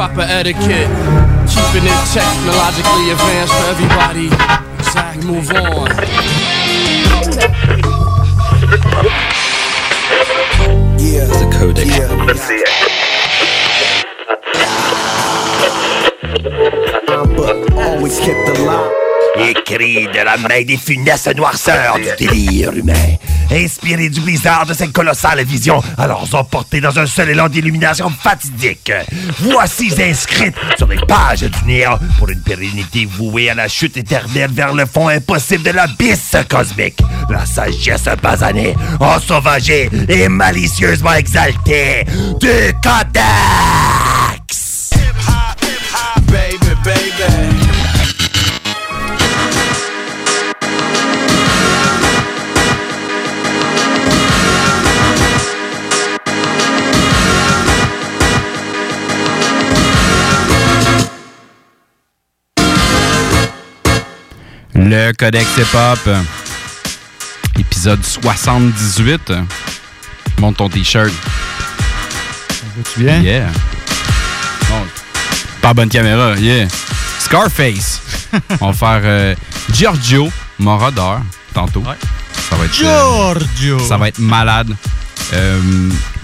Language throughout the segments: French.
proper etiquette. Keeping it technologically advanced for everybody. Exactly. Move on. Yeah. The codec. But always kept the. Écrit de la main des funestes noirceurs du délire humain. Inspiré du blizzard de cette colossale vision, alors emporté dans un seul élan d'illumination fatidique. Voici inscrites sur les pages du néant pour une pérennité vouée à la chute éternelle vers le fond impossible de l'abysse cosmique. La sagesse basanée, ensauvagée et malicieusement exaltée du Codex! Le Codex Hip-Hop, épisode 78. Monte ton t-shirt. Tu viens? Yeah. Bon, pas bonne caméra, yeah. Scarface. On va faire euh, Giorgio Moroder tantôt. Ça va être. euh, Giorgio! ça va être malade. Euh,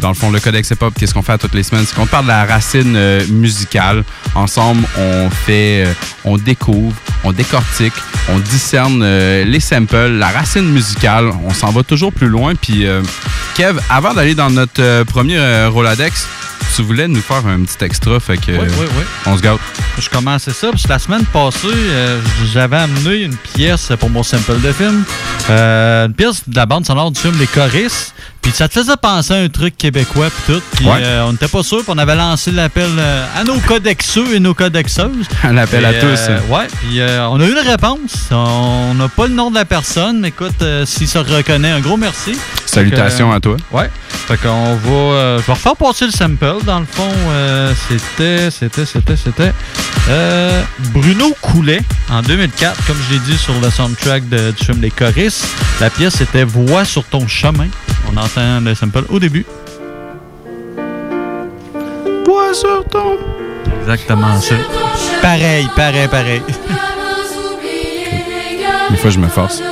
dans le fond, le Codex Hip-Hop, qu'est-ce qu'on fait à toutes les semaines? C'est qu'on parle de la racine euh, musicale. Ensemble, on fait, euh, on découvre, on décortique, on discerne les samples, la racine musicale. On s'en va toujours plus loin. Puis, Kev, avant d'aller dans notre premier Roladex, tu voulais nous faire un petit extra, fait que Oui, oui, oui. on se gâte. Je commençais ça, parce que la semaine passée, euh, j'avais amené une pièce pour mon sample de film. Euh, une pièce de la bande sonore du film Les Choristes. Puis ça te faisait penser à un truc québécois puis tout. Puis Ouais. euh, on n'était pas sûr, puis on avait lancé l'appel euh, à nos codexeux et nos codexeuses. Un appel à tous. euh, ouais, puis euh, on a eu une réponse. On n'a pas le nom de la personne. Écoute, euh, s'il se reconnaît, un gros merci. Salutations à toi. Ouais. Fait qu'on va. je vais refaire passer le sample. Dans le fond, c'était, c'était, c'était, c'était. euh, Bruno Coulet en 2004, comme je l'ai dit sur le soundtrack de- du film Les Choristes. La pièce était Voix sur ton chemin. On entend le sample au début. Bois sur ton. Exactement ça. Pareil, pareil, pareil. Des fois, je me force.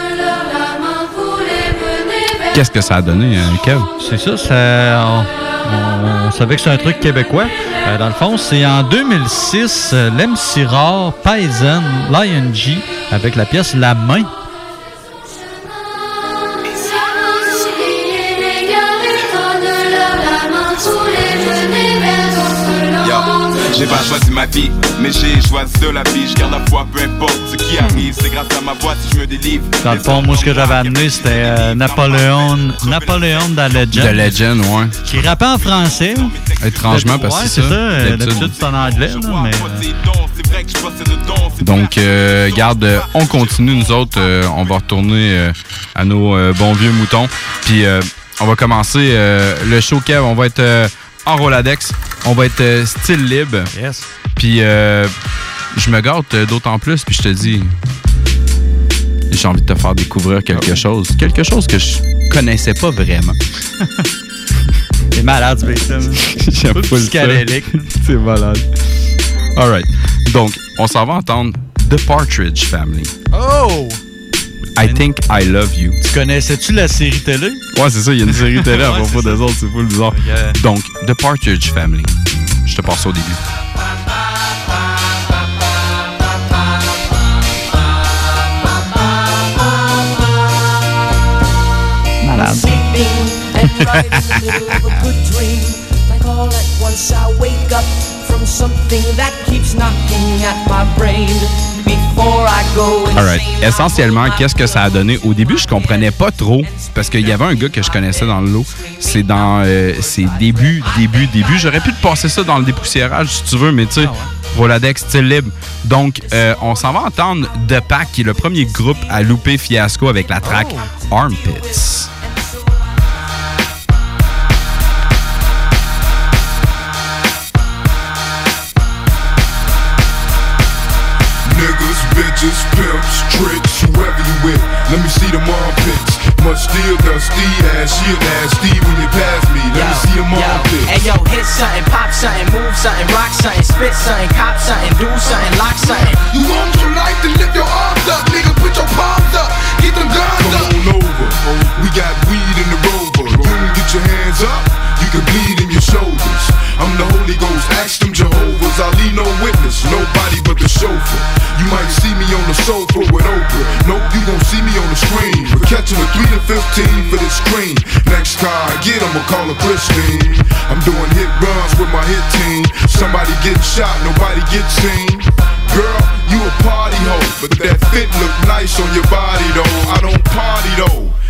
Qu'est-ce que ça a donné, hein, Kev? C'est ça, ça on, on- on savait que c'est un truc québécois. Euh, dans le fond, c'est en 2006, euh, l'MC Rare, Paisan, Lion G, avec la pièce La Main. J'ai pas choisi ma vie, mais j'ai choisi de la vie. Je garde la foi, peu importe ce qui arrive. C'est grâce à ma voix si je me délivre. Dans le fond, moi, ce que j'avais amené, c'était euh, Napoléon, Napoléon de la Legend. The Legend, ouais. Qui rappait en français. Étrangement, parce que ouais, c'est ça. euh, d'habitude. C'est en anglais, là, mais. euh, Donc, euh, garde, euh, on continue, nous autres. euh, on va retourner euh, à nos euh, bons vieux moutons. Puis, euh, on va commencer euh, le show, Kev. On va être euh, en Roladex. On va être euh, style libre. Yes. Puis, euh, je me gâte euh, d'autant plus. Puis, je te dis, j'ai envie de te faire découvrir quelque chose. Quelque chose que je connaissais pas vraiment. C'est malade, man. J'aime pas psychédélique. C'est malade. All right. Donc, on s'en va entendre The Partridge Family. Oh! I think I love you. Tu connaissais-tu la série télé? Ouais, c'est ça, il y a une série télé à Ouais, propos des autres, c'est full bizarre. Yeah. Donc, The Partridge Family. Je te passe au début. Malade. and right in the middle of a good dream. Like all at once I wake up from something that keeps knocking at my brain. Before I go All right. insane, Essentiellement, qu'est-ce que ça a donné? Au début, je comprenais pas trop parce qu'il y avait un gars que je connaissais dans le lot. C'est dans euh, ses débuts, débuts, débuts. J'aurais pu te passer ça dans le dépoussiérage si tu veux, mais tu sais, Roladex, style libre. Donc, euh, on s'en va entendre The Pack, qui est le premier groupe à louper Fiasco avec la track Armpits. Bitches, pimps, tricks, whoever you with. Let me see them armpits. Much still dusty, ass shield nasty when you pass me. Let me see them all Hey yo, hit something, pop something, move something, rock something, spit something, cop something, do something, lock something. You want your life to lift your arms up, nigga, put your palms up, get them guns up. Come on over, we got weed in the rover. You get your hands up, you can bleed in your shoulders. I'm the Holy Ghost, ask them Jehovah's. I leave no witness, nobody but the chauffeur. You might see me on the sofa with Oprah. Nope, you gon' see me on the screen. But catching a 3 to 15 for this screen. Next car I get, I'ma call a Christine. I'm doing hit runs with my hit team. Somebody getting shot, nobody gets seen. Girl, you a party hoe, but that fit look nice on your body though. I don't party though.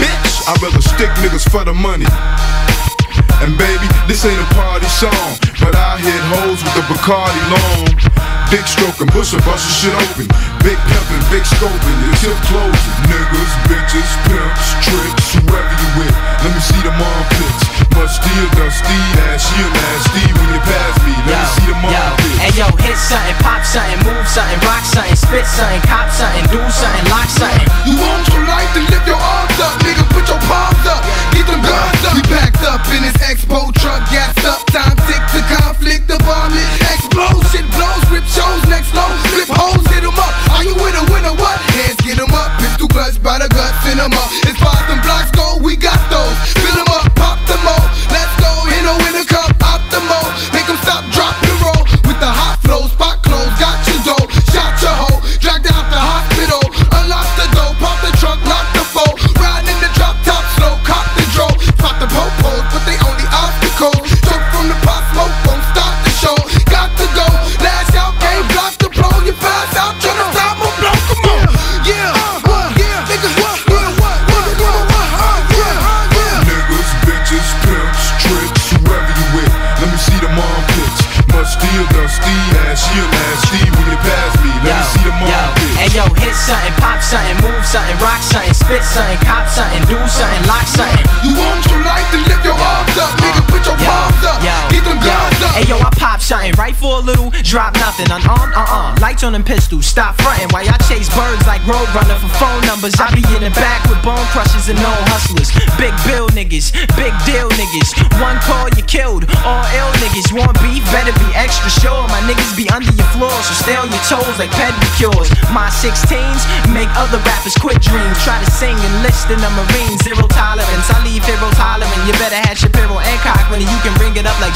Bitch, I'd rather stick niggas for the money. And baby, this ain't a party song, but I hit hoes with the Bacardi long. Big stroking, bustin', bustin' shit open. Big pimpin', big scoping, your tip closing. Niggas, bitches, pimps, tricks, whoever you with. Let me see them armpits. Much steel, dusty, ass, you nasty when you pass me. Let me see them armpits. Hey yo, hit something, pop something, move something, rock something, spit something, cop something, do something, lock something. You want your life to lift your arms up, nigga, put your palms up, get them guns up. We packed up in this expo truck, gas up, time tick to conflict, the bomb it, explosion blows, rip shows, next low, flip holes, hit 'em up. Are you with a winner? What? Hands get 'em up, pistol clutch by the guts, send 'em up. Far as them blocks go, we got those. Fill 'em up, pop them all. Let's go, hit a winner cup, optimo. Something, pop something, move something, rock something, spit something, cop something, do something, lock something. You want your life to lift your arms up, nigga, put your palms up, get them guns yo, I pop something right for a little, drop nothing, unarmed, uh-uh. Lights on them pistols, stop fronting while y'all chase birds like Roadrunner for phone numbers. I be in the back with bone crushers and no hustlers. Big bill niggas, big deal niggas. One call you killed, all ill niggas. Want beef, better be extra sure. My niggas be under your floor, so stay on your toes like pedicures. My 16s make other rappers quit dreams. Try to sing and list in the Marines, zero tolerance. I leave heroes hollering. You better have Shapiro and Cochran, and you can bring it up like.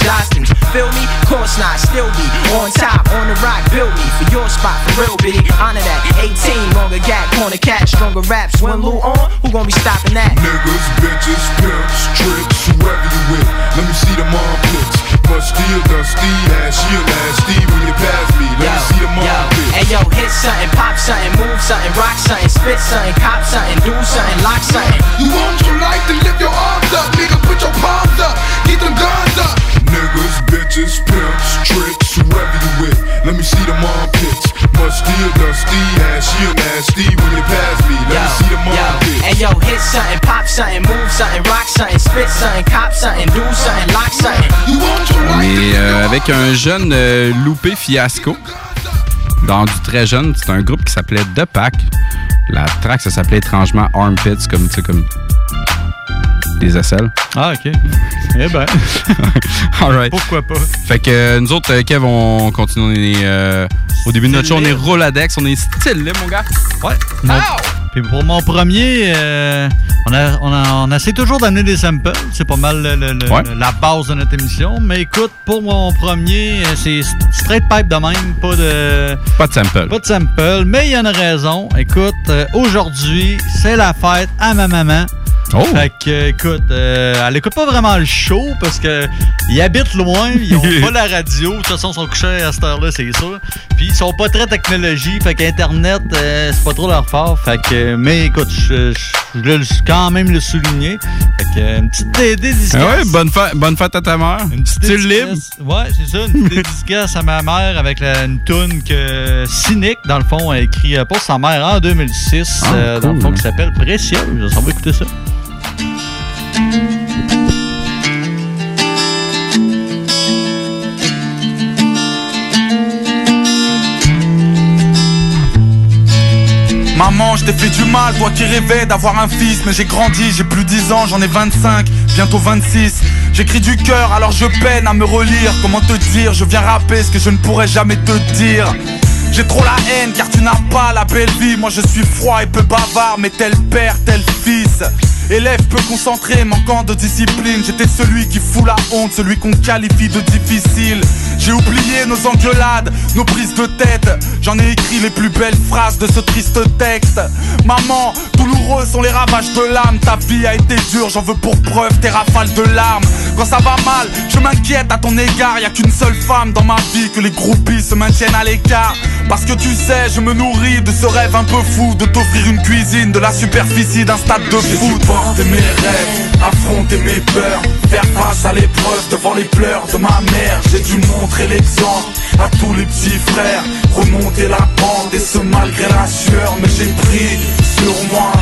Feel me? Course not, still be on top, on the rock. Build me for your spot, for real, B. Honor that. 18, longer gap, corner cat, stronger raps. When Lou on, who gon' be stopping that? Niggas, bitches, pimps, tricks, whoever you with. Let me see them armpits. Much steel, dusty, ass, you nasty when you pass me. Let me see them armpits. Hey yo, hit something, pop something, move something, rock something, spit something, cop something, do something, lock something. You want your life to lift your arms up, nigga, put your palms up, get them guns up. Niggas, bitches, pimps, tricks, whoever you with. Let me see them armpits. Much steel, dusty, ass, you nasty when you pass me. Let me see them armpits. Hey yo, hit something, pop something, move something, rock something, spit something, cop something, do something, lock something. You want your On life est euh, avec un jeune euh, loupé fiasco. Dans du très jeune, c'est un groupe qui s'appelait The Pack. La track, ça s'appelait étrangement Armpits, comme, tu sais, comme des aisselles. Ah, OK. Eh ben, Alright. pourquoi pas? Fait que euh, nous autres, euh, Kev, on continue. On est, euh, au début de notre show, on est Roladex, on est style, mon gars. Ouais. Mon- Puis pour mon premier, euh, on, a, on, a, on essaie toujours d'amener des samples. C'est pas mal le- le- le- Ouais. la base de notre émission. Mais écoute, pour mon premier, c'est straight pipe de même, pas de, Pas de sample. pas de sample. Mais il y en a raison. Écoute, euh, aujourd'hui, c'est la fête à ma maman. Oh! Fait que, euh, écoute, euh, elle écoute pas vraiment le show parce que ils habitent loin, ils ont pas la radio. De toute façon, ils sont couchés à cette heure-là, c'est sûr. Puis ils sont pas très technologie, fait qu'Internet, euh, c'est pas trop leur fort. Fait que, mais écoute, je voulais quand même le souligner. Fait que, une petite dé- dédicace. Ah ouais, bonne fête, bonne fête à ta mère. Une petite Tu libre? Ouais, c'est ça. Une petite dédicace à ma mère avec la, une toune que Cynic, dans le fond, a écrit pour sa mère en 2006, Ah, euh, dans le fond, qui s'appelle Précieuse. On va écouter ça. Ma Maman, je t'ai fait du mal, toi qui rêvais d'avoir un fils. Mais j'ai grandi, j'ai plus 10 ans, j'en ai 25, bientôt 26. J'écris du cœur, alors je peine à me relire. Comment te dire, je viens rapper ce que je ne pourrais jamais te dire. J'ai trop la haine car tu n'as pas la belle vie. Moi je suis froid et peu bavard, mais tel père, tel fils. Élève peu concentré, manquant de discipline. J'étais celui qui fout la honte, celui qu'on qualifie de difficile. J'ai oublié nos engueulades, nos prises de tête. J'en ai écrit les plus belles phrases de ce triste texte. Maman, douloureux sont les ravages de l'âme. Ta vie a été dure, j'en veux pour preuve tes rafales de larmes. Quand ça va mal, je m'inquiète à ton égard. Y a qu'une seule femme dans ma vie que les groupies se maintiennent à l'écart. Parce que tu sais, je me nourris de ce rêve un peu fou de t'offrir une cuisine de la superficie d'un stade de foot. Porter mes rêves, affronter mes peurs, faire face à l'épreuve devant les pleurs de ma mère. J'ai dû montrer l'exemple à tous les petits frères, remonter la pente et ce malgré la sueur, mais j'ai pris sur moi.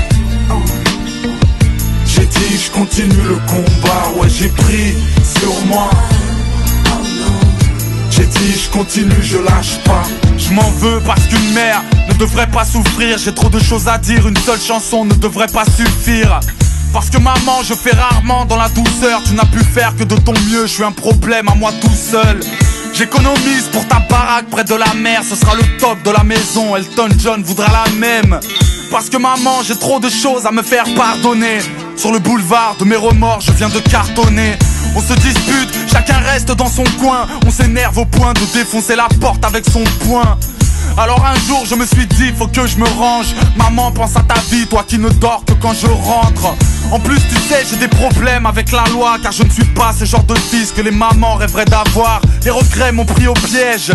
J'ai dit je continue le combat, ouais j'ai pris sur moi. J'ai dit je continue, je lâche pas. Je m'en veux parce qu'une mère ne devrait pas souffrir. J'ai trop de choses à dire, une seule chanson ne devrait pas suffire. Parce que maman, je fais rarement dans la douceur. Tu n'as pu faire que de ton mieux, je suis un problème à moi tout seul. J'économise pour ta baraque près de la mer, ce sera le top de la maison. Elton John voudra la même. Parce que maman, j'ai trop de choses à me faire pardonner. Sur le boulevard de mes remords, je viens de cartonner. On se dispute, chacun reste dans son coin. On s'énerve au point de défoncer la porte avec son poing. Alors un jour je me suis dit faut que je me range. Maman pense à ta vie, toi qui ne dors que quand je rentre. En plus tu sais j'ai des problèmes avec la loi Car je ne suis pas ce genre de fils que les mamans rêveraient d'avoir. Les regrets m'ont pris au piège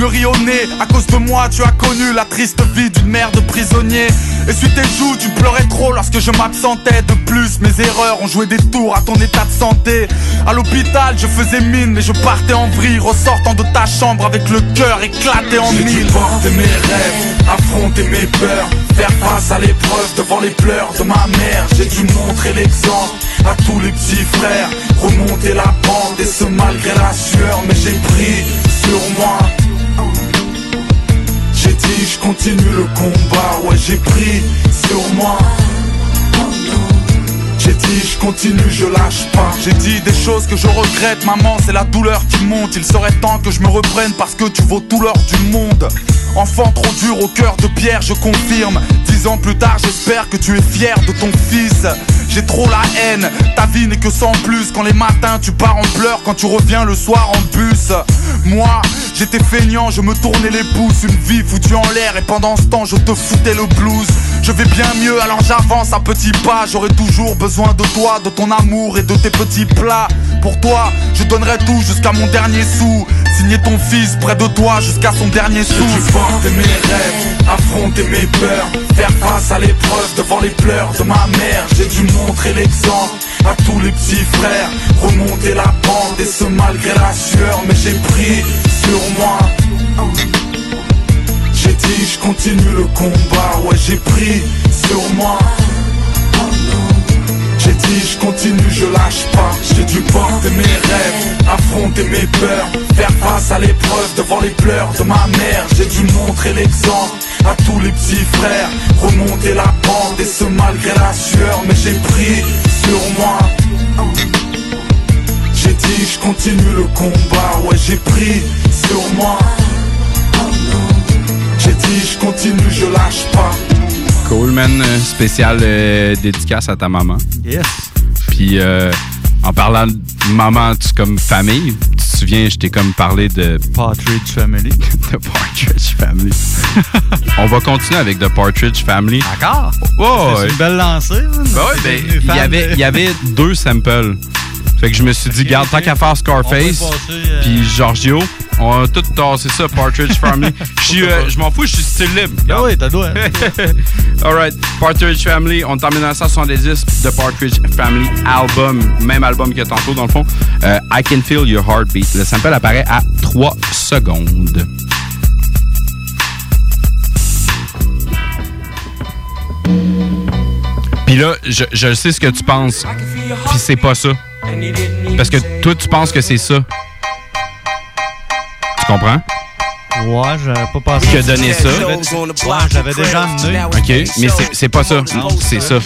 me rit au nez, à cause de moi tu as connu la triste vie d'une mère de prisonnier Essuie tes joues, tu pleurais trop lorsque je m'absentais De plus, mes erreurs ont joué des tours à ton état de santé À l'hôpital, je faisais mine, mais je partais en vrille Ressortant de ta chambre avec le cœur éclaté en J'ai dû mille porter mes rêves, affronter mes peurs, faire face à l'épreuve devant les pleurs de ma mère. J'ai dû montrer l'exemple à tous les petits frères, remonter la pente et ce malgré la sueur, mais j'ai pris sur moi. J'ai dit je continue le combat, ouais j'ai pris sur moi. J'ai dit je continue, je lâche pas. J'ai dit des choses que je regrette, maman, c'est la douleur qui monte. Il serait temps que je me reprenne parce que tu vaux tout l'or du monde. Enfant trop dur au cœur de pierre, je confirme. Dix ans plus tard, j'espère que tu es fier de ton fils. J'ai trop la haine, ta vie n'est que sans plus. Quand les matins tu pars en pleurs, quand tu reviens le soir en bus. Moi, j'étais feignant, je me tournais les pouces. Une vie foutue en l'air et pendant ce temps, je te foutais le blues. Je vais bien mieux, alors j'avance à petits pas. J'aurai toujours besoin de toi, de ton amour et de tes petits plats. Pour toi, je donnerai tout jusqu'à mon dernier sou. Signer ton fils près de toi jusqu'à son dernier sou. J'ai mes rêves, affronter mes peurs, faire face à l'épreuve devant les pleurs de ma mère. J'ai dû montrer l'exemple à tous les petits frères, remonter la pente et ce malgré la sueur, mais j'ai pris sur moi. J'ai dit je continue le combat, ouais j'ai pris sur moi. J'ai dit je continue, je lâche pas. J'ai dû porter mes rêves, affronter mes peurs. Faire face à l'épreuve devant les pleurs de ma mère. J'ai dû montrer l'exemple à tous les petits frères Remonter la pente et ce malgré la sueur Mais j'ai pris sur moi J'ai dit je continue le combat Ouais j'ai pris sur moi J'ai dit je continue, je lâche pas Cool, man. Euh, Spécial euh, dédicace à ta maman. Yes. Puis, euh, en parlant de maman, tu comme famille, tu te souviens, je t'ai comme parlé de. Partridge Family. The Partridge Family. On va continuer avec The Partridge Family. D'accord. Oh, C'est une belle lancée. Ben ouais, ben, il y avait, y avait deux samples. Fait que je me suis dit, garde, tant qu'à faire Scarface, passer, euh, puis Giorgio, on a tout tassé ça, Partridge Family. Euh, je m'en fous, je suis style libre. Ah oui, t'as le droit. Alright, Partridge Family, on est en 1970, The Partridge Family album, même album que tantôt dans le fond. Euh, I Can Feel Your Heartbeat. Le sample apparaît à 3 secondes. Puis là, je, je sais ce que tu penses, puis c'est pas ça. Parce que toi, tu penses que c'est ça. Tu comprends? Ouais, j'avais pas pensé. Qui a donné ça? Ouais, j'avais déjà amené. OK, mais c'est- pas ça. Non, c'est ça.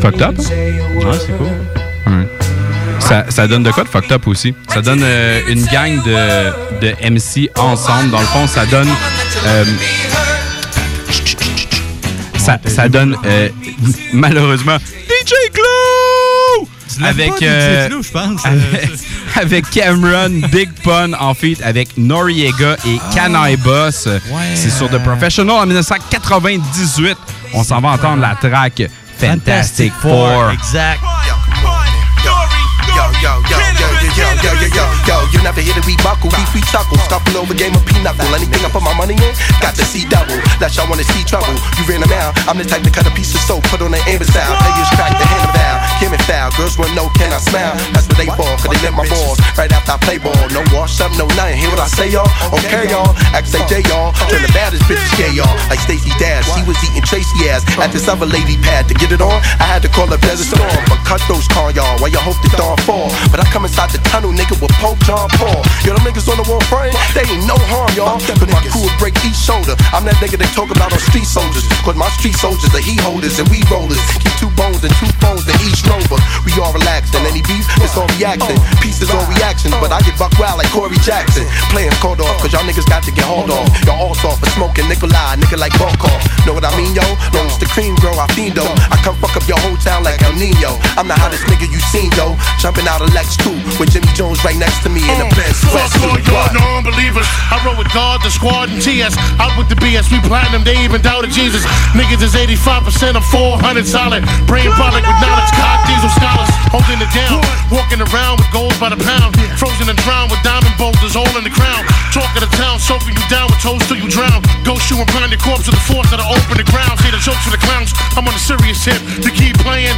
Fucked up? hein? Ouais, c'est cool. Ouais. Ça, ça donne de quoi de fucked up aussi? Ça donne euh, une gang de, de MC ensemble. Dans le fond, ça donne. euh, ça, ça donne euh, malheureusement DJ Glue! Avec, pas DJ euh, Glue, je pense. avec, avec Cameron, Big Pun en feat avec Noriega et Kanai Boss. C'est sur The Professional en 1998. On s'en va entendre la track Fantastic Four. Exact. Yo, yo, yo, yo, yo, yo, yo, yo, yo, yo, you never hear the we buckle, beef chuckle, scuffle over game of pinochle. Anything I put my money in, got to see double. That y'all wanna see trouble. You ran them out. I'm the type to cut a piece of soap, put on an amber style. Players crack the hand valve, Kim and foul. Girls wanna know, can I smile? That's what they for, cause they lick my balls right after I play ball. No wash up, no nothing. Hear what I say, y'all? Okay, y'all. XAJ, y'all. Turn the baddest bitches gay, y'all. Like Stacey Dash, she was eating Tracy ass at this other lady pad to get it on. I had to call up Desert Storm, but cut those car, y'all. While you hope the dawn fall. But I come inside the tunnel, nigga, with Pope John Paul. Yo, them niggas on the wall frame, they ain't no harm, y'all. But my crew will break each shoulder. I'm that nigga they talk about on street soldiers. Cause my street soldiers are he holders and we rollers. Keep two bones and two phones in each rover. We all relaxed and any beef, it's all reaction. Pieces on reaction, but I get buck wild like Corey Jackson. Playing called off, cause y'all niggas got to get hauled off. Y'all all soft for smoking Nikolai, nigga like Volkov. Know what I mean, yo? Long as the cream grow, I fiendo. I come fuck up your whole town like El Nino. I'm the hottest nigga you seen, yo. Jumping out of Lex 2 with Jimmy Jones right next to me in the Benz. Fuck all y'all non-believers. I roll with God, the squad, and TS. Out with the BS, we platinum, they even doubted Jesus. Niggas is 85%, I'm 400 solid. Brain product with knowledge, cock diesel scholars. Holding it down, walking around with gold by the pound. Frozen and drowned with diamond boulders all in the crown. Talk of the town, soaking you down with toes till you drown. Go shoe and find your corpse to the force that'll open the ground. See the jokes for the clowns. I'm on a serious tip to keep playing.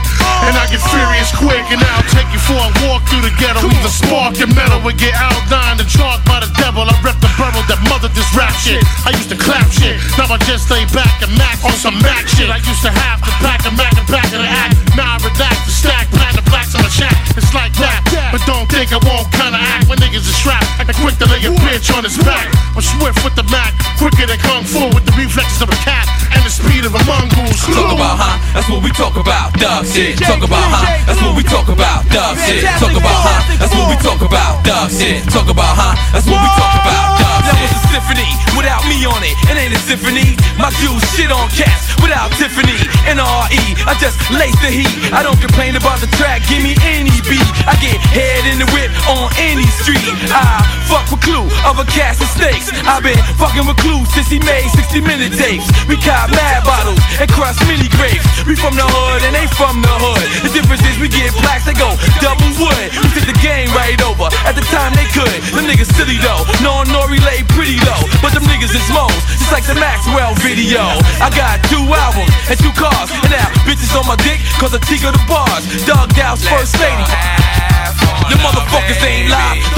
And I get furious quick, and I'll take you for a walk through the ghetto. Either spark your metal or get outlined and chalked by the devil. I rep the borough that mother this rap shit. I used to clap shit, now I just lay back and mac on some Mac shit. I used to have to pack a Mac and back of the act. Now I relax the stack, plan the blacks on the chat. It's like that, but don't think I won't kinda act when niggas is strapped. I quick to lay a bitch on his back. I'm swift with the Mac, quicker than Kung Fu with the reflexes of a cat and the speed of a mongoose. Talk about, huh? That's what we talk about. Dog shit. Talk about, huh? That's what we talk about. Dog shit. Talk about, huh? That's what we talk about. Dog shit. Talk about, huh? That's what we talk about. Dog. That was a symphony without me on it. It ain't a symphony. My dudes shit on cats without Tiffany. and Re. I just lace the heat. I don't complain about the track. Give me any beat. I get head in the whip on any street. I fuck with Clue, other cats and snakes. I've been fucking with Clue since he made 60 minute tapes. We cop mad bottles and crush mini grapes. We from the hood and they from the hood. The difference is we get blacks, they go double wood. We took the game right over. At the time they couldn't, Them niggas silly though. No Nori lay pretty low. But them niggas is moles. Just like the Maxwell video. I got two albums and two cars. And now bitches on my dick cause I tick the bars. Dog Dow's first lady.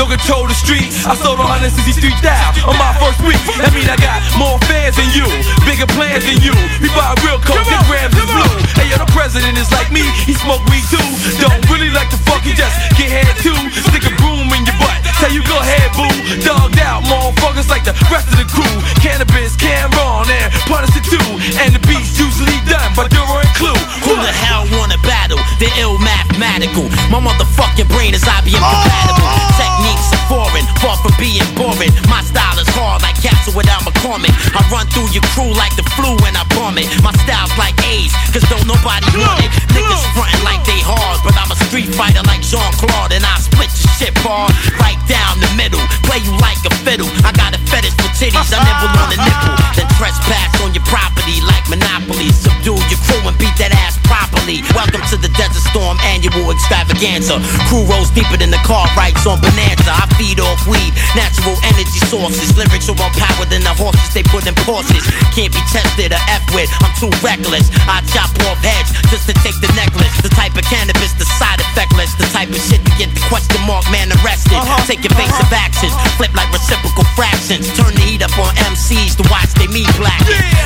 The motherfuckers ain't live, don't control the street. I sold a hundred sixty street down on my first week. That mean I got more fans than you, bigger plans than you. We buy real coke, get grams is blue. Hey yo, the president is like me, he smoke weed too. Don't really like to fuck, he just get head too. Stick a broom in your butt, tell you go ahead boo. Dogged out, motherfuckers like the rest of the crew. Cannabis, Cameron, and Punisher too. And the beats usually done by Duro and Clue. Who the hell wanna battle? The ill mathematical. My motherfucking brain is IBM oh, compatible. Oh, oh. Techniques are foreign, far from being boring. My style is hard like Castle without McCormick. I run through your crew like the flu and I bomb it. My style's like AIDS, cause don't nobody want it. Niggas frontin' like they hard, but I'm a street fighter like Jean Claude and I split your shit hard. Right down the middle, play you like a fiddle. I got a fetish for titties, I never on the nipple. Then trespass on your property like Monopoly. Subdue your crew and beat that ass properly. Welcome to the Desert Storm annual extravaganza. Crew rolls deeper than the car rides on Bonanza. I feed off weed, natural energy sources. Lyrics are more power than the horses they put in Porsches. Can't be tested or F with, I'm too reckless. I chop off heads just to take the necklace. The type of cannabis, the side effectless. The type of shit to get the question mark man arrested. Uh-huh. Take evasive uh-huh. actions, uh-huh. flip like reciprocal fractions. Turn the heat up on MCs to watch they meat black.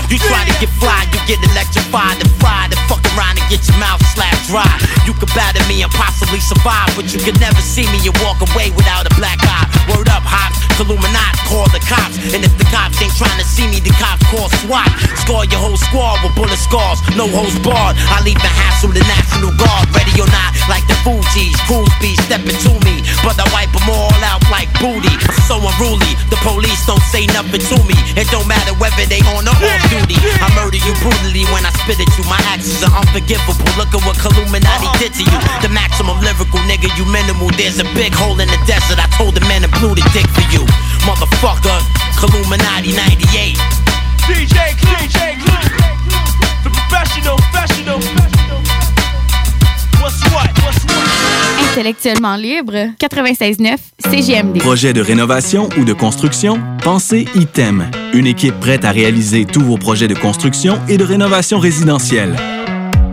You try to get fly, you get electrified and fried and fuck around and get your mouth slapped. dry. You could batter me and possibly survive, but you could never see me and walk away without a black eye. Word up, hops, Illuminati, call the cops. And if the cops ain't trying to see me, the cops call SWAT. Score your whole squad with bullet scars, no holes barred. I leave the hassle the National Guard, ready or not, like the Fugees. Cruise be stepping to me, but I wipe them all out like booty. So unruly, the police don't say nothing to me. It don't matter whether they on or off duty. I murder you brutally when I spit at you. My actions are unforgivable. Look at what Illuminati did to you. The maximum lyrical nigga, you minimal. There's a big hole in the desert. I told the man to blue the dick for you. Motherfucker, Illuminati 98. DJ Clue, DJ Clue, the professional, professional. What's what? What's what? Intellectuellement libre, 96.9 CGMD. Projet de rénovation ou de construction? Pensez ITEM, une équipe prête à réaliser tous vos projets de construction et de rénovation résidentielle.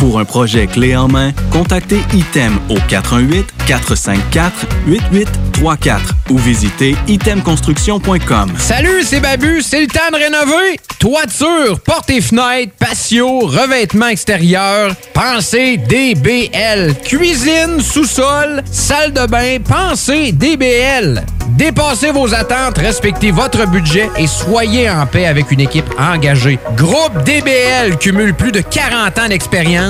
Pour un projet clé en main, contactez ITEM au 418-454-8834 ou visitez itemconstruction.com. Salut, c'est Babu, c'est le temps de rénover. Toiture, portes et fenêtres, patio, revêtement extérieur, pensez DBL. Cuisine, sous-sol, salle de bain, pensez DBL. Dépassez vos attentes, respectez votre budget et soyez en paix avec une équipe engagée. Groupe DBL cumule plus de 40 ans d'expérience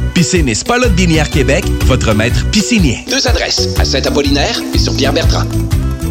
Piscine et Spa Québec, votre maître piscinier. Deux adresses, à Saint-Apollinaire et sur Pierre-Bertrand.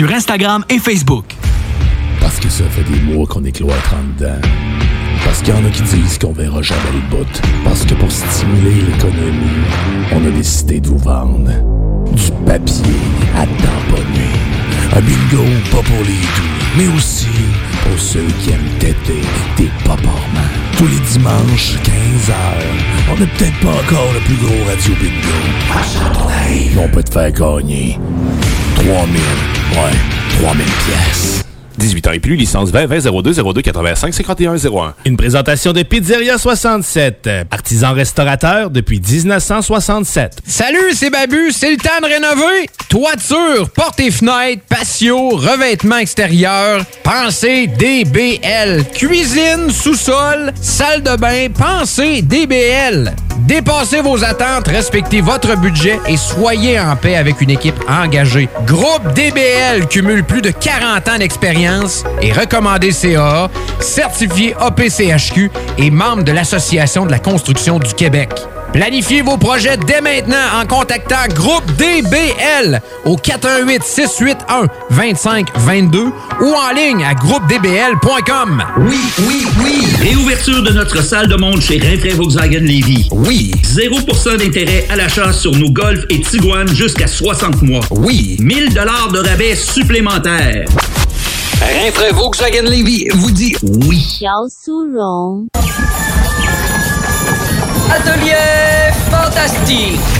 sur Instagram et Facebook. Parce que ça fait des mois qu'on est cloître en dedans. Parce qu'il y en a qui disent qu'on verra jamais le bout. Parce que pour stimuler l'économie, on a décidé de vous vendre du papier à tamponner. Un bingo pas pour les doux, mais aussi pour ceux qui aiment têter des paparmans. Tous les dimanches, 15h, on n'est peut-être pas encore le plus gros radio bingo. On peut te faire gagner 3000, ouais, 3000 pièces. 18 ans et plus, licence 20 20 02 02 85 51 01. Une présentation de Pizzeria 67, artisan restaurateur depuis 1967. Salut, c'est Babu, c'est le temps de rénover. Toiture, portes et fenêtres, patio, revêtement extérieur, pensez DBL. Cuisine, sous-sol, salle de bain, pensez DBL. Dépassez vos attentes, respectez votre budget et soyez en paix avec une équipe engagée. Groupe DBL cumule plus de 40 ans d'expérience et recommandé CAA, certifié APCHQ et membre de l'Association de la construction du Québec. Planifiez vos projets dès maintenant en contactant Groupe DBL au 418 681 2522 ou en ligne à groupedbl.com. Oui, oui, oui. Réouverture de notre salle de monde chez Rinfraie Volkswagen Lévy. Oui. 0% d'intérêt à l'achat sur nos Golf et Tiguan jusqu'à 60 mois. Oui. 1000 dollars de rabais supplémentaires. Rinfraie Volkswagen Lévy? Vous dit oui. Atelier fantastique.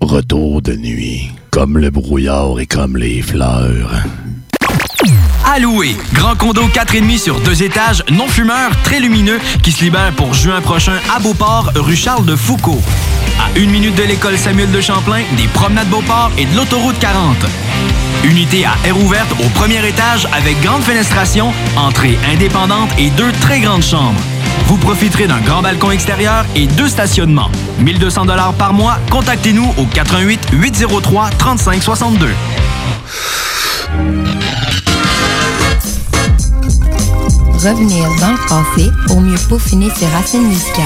Retour de nuit. Comme le brouillard et comme les fleurs. Louer, grand condo 4,5 sur deux étages, non fumeur, très lumineux, qui se libère pour juin prochain à Beauport, rue Charles de Foucault. À une minute de l'école Samuel de Champlain, des promenades Beauport et de l'autoroute 40. Unité à air ouverte au premier étage avec grande fenestration, entrée indépendante et deux très grandes chambres. Vous profiterez d'un grand balcon extérieur et deux stationnements. 1200 dollars par mois. Contactez-nous au 88 803 35 62. Revenir dans le passé pour mieux peaufiner ses racines musicales.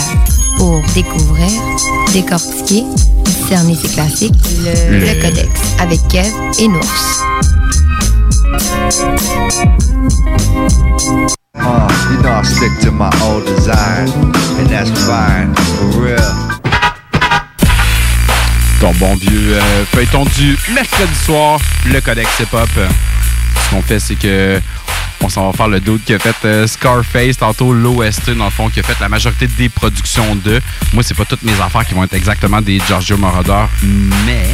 Pour découvrir, décortiquer, discerner ses classiques, le, Le- le Codex avec Kev et Nours. You know I stick to my old design, and that's fine, for real. Ton bon vieux euh, feuilleton du mercredi soir, le Codex Hip-Hop. Ce qu'on fait, c'est que on s'en va faire le doute qui a fait euh, Scarface, tantôt l'OST, dans le fond, qui a fait la majorité des productions de. Moi, c'est pas toutes mes affaires qui vont être exactement des Giorgio Moroder, mais.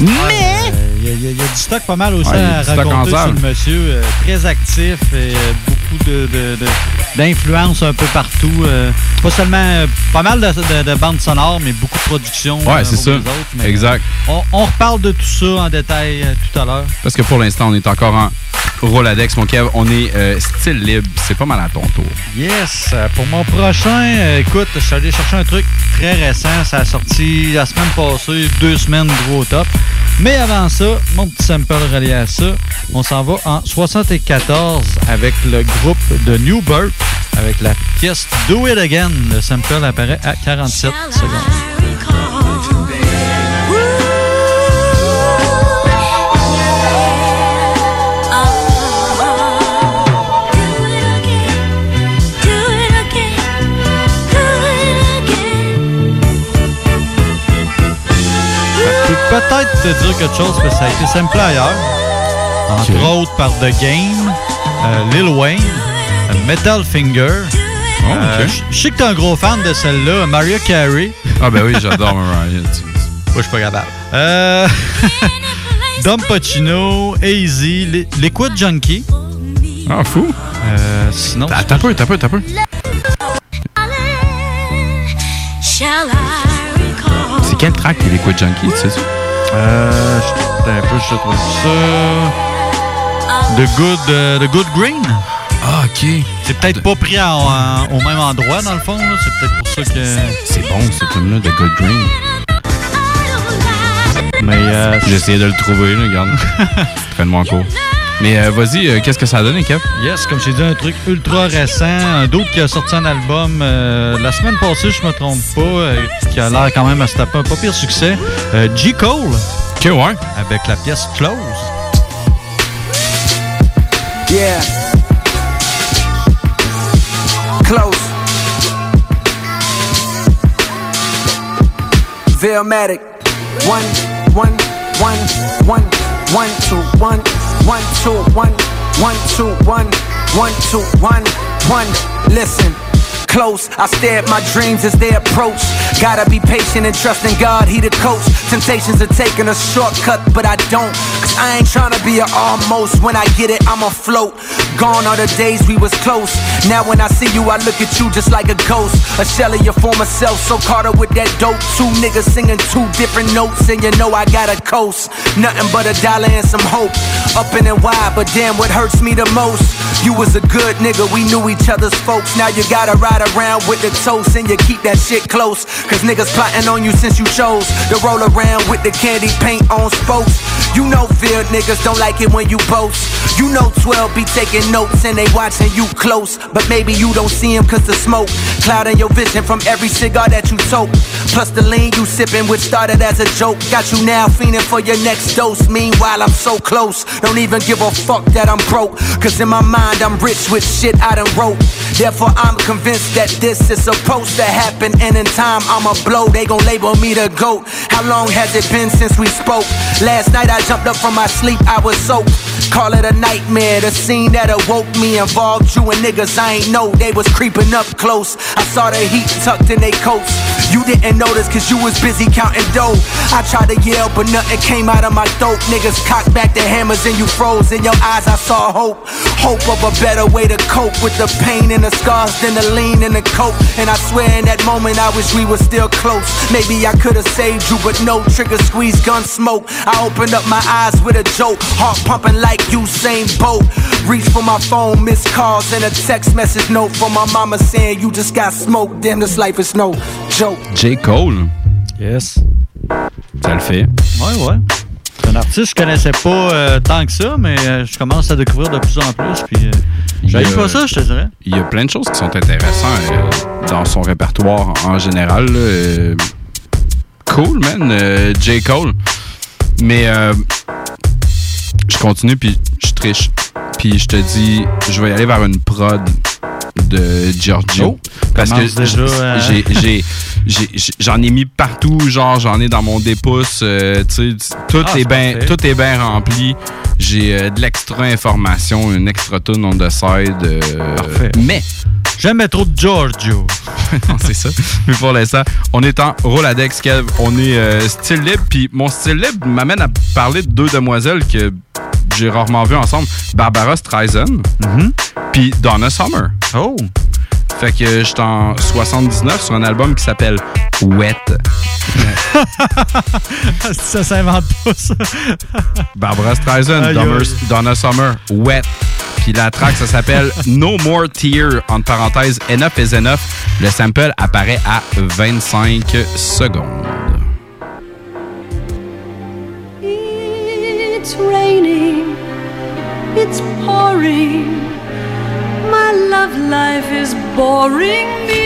Mais il y, a- il y a- il y a du stock pas mal aussi Ouais, à raconter sur le monsieur. euh, très actif et euh, beaucoup de, de- de- d'influence un peu partout. euh, pas seulement euh, pas mal de, de- de bandes sonores, mais beaucoup de productions. Ouais, euh, c'est ça. les autres, mais, Exact. on, on reparle de tout ça en détail tout à l'heure. Parce que pour l'instant, on est encore en Roladex, mon Kev. On est euh, style libre. C'est pas mal à ton tour. Yes, pour mon prochain, écoute, je suis allé chercher un truc très récent. Ça a sorti la semaine passée, deux semaines gros top. Mais avant ça, mon petit sample relié à ça, on s'en va en 74 avec le groupe de New Birth avec la pièce Do It Again. Le sample apparaît à 47 secondes. Peut-être te dire quelque chose parce que ça a été samplé ailleurs. Entre autres par The Game, Lil Wayne, euh, Metal Finger. Oh, Euh. Je sais que t'es un gros fan de celle-là, Mario Carey. Ah, ben oui, j'adore Mariah. Moi, je suis pas capable. Euh, Dom Pacino, Easy, Li- Liquid Junkie. Ah, fou. Euh, sinon. T'as peu, t'as peu, t'as peu. C'est quel track les Liquid Junkie, tu sais? Euh, un peu, je te trouve ça. The Good, euh, The Good Green. Ah, ok. C'est peut-être pas pris au même endroit, dans le fond. là. C'est peut-être pour ça que. C'est bon, ce film-là, de Good Green. Mais euh, J'ai essayé de le trouver, là, regarde. Traîne-moi en cours. Mais euh, vas-y, euh, qu'est-ce que ça a donné, Kev? Yes, comme je t'ai dit, un truc ultra récent. Un d'autre qui a sorti un album euh, la semaine passée, je me trompe pas, qui a l'air quand même à se taper un pas pire succès. G. Cole. Ok, ouais. Avec la pièce Close. Yeah. Close. Veilmatic. One, one, one, one, one, two, one, one, two, one, one, two, one, one, two, one, one. Listen. Close, I stare at my dreams as they approach. Gotta be patient and trust in God, He the coach. Temptations are taking a shortcut, but I don't. I ain't tryna be a almost. When I get it, I'm afloat. Gone are the days we was close. Now when I see you, I look at you just like a ghost. A shell of your former self, so caught up with that dope. Two niggas singing two different notes, and you know I got a coast. Nothing but a dollar and some hope. Up in and wide, but damn, what hurts me the most? You was a good nigga, we knew each other's folks. Now you gotta ride around with the toast, and you keep that shit close. Cause niggas plotting on you since you chose to roll around with the candy paint on spokes. You know niggas don't like it when you boast. You know 12 be taking notes and they watching you close. But maybe you don't see him cause the smoke clouding your vision from every cigar that you toke. Plus the lean you sipping, which started as a joke. Got you now fiending for your next dose. Meanwhile, I'm so close. Don't even give a fuck that I'm broke. Cause in my mind, I'm rich with shit I done wrote. Therefore, I'm convinced that this is supposed to happen. And in time, I'ma blow. They gon' label me the GOAT. How long has it been since we spoke? Last night, I jumped up from my sleep, I was soaked. Call it a nightmare. The scene that awoke me involved you and niggas I ain't know. They was creeping up close. I saw the heat tucked in their coats. You didn't notice cause you was busy counting dough. I tried to yell, but nothing came out of my throat. Niggas cocked back their hammers and you froze. In your eyes, I saw hope. Hope of a better way to cope with the pain and the scars than the lean and the cope. And I swear in that moment, I wish we were still close. Maybe I could have saved you, but no trigger squeeze, gun smoke. I opened up my eyes with a joke. Heart pumping like Usain Bolt. Reach for my phone, missed calls, and a text message note from my mama saying you just got smoked. Damn, this life is no joke. J. Cole. Yes. Ça le fait. Ouais, ouais. C'est un artiste que je connaissais pas euh, tant que ça, mais euh, je commence à découvrir de plus en plus. Puis, euh, Il y a- pas ça, je te dirais. Il y a plein de choses qui sont intéressantes euh, dans son répertoire en général. là. Euh, cool, man, euh, J. Cole. Mais euh, je continue, puis je triche. Puis je te dis, je vais y aller vers une prod de Giorgio. parce que j'ai- j'en ai mis partout, genre j'en ai dans mon dépousse. euh, tu sais, tout, Ah, est parfait. tout est bien rempli. J'ai euh, de l'extra information, une extra tune on the side. euh, mais J'aime trop de Giorgio. non, c'est ça. Mais pour l'instant, on est en Roladex, Kev. On est euh, style libre. Puis mon style libre m'amène à parler de deux demoiselles que j'ai rarement vues ensemble. Barbara Streisand, puis Donna Summer. Oh! Fait que je suis en 79 sur un album qui s'appelle Wet. ça s'invente pas, ça. Barbara Streisand, aïe. Donna Summer, Wet. Puis la track, ça s'appelle No More Tear, entre parenthèses, Enough is Enough. Le sample apparaît à 25 secondes. It's raining, it's pouring.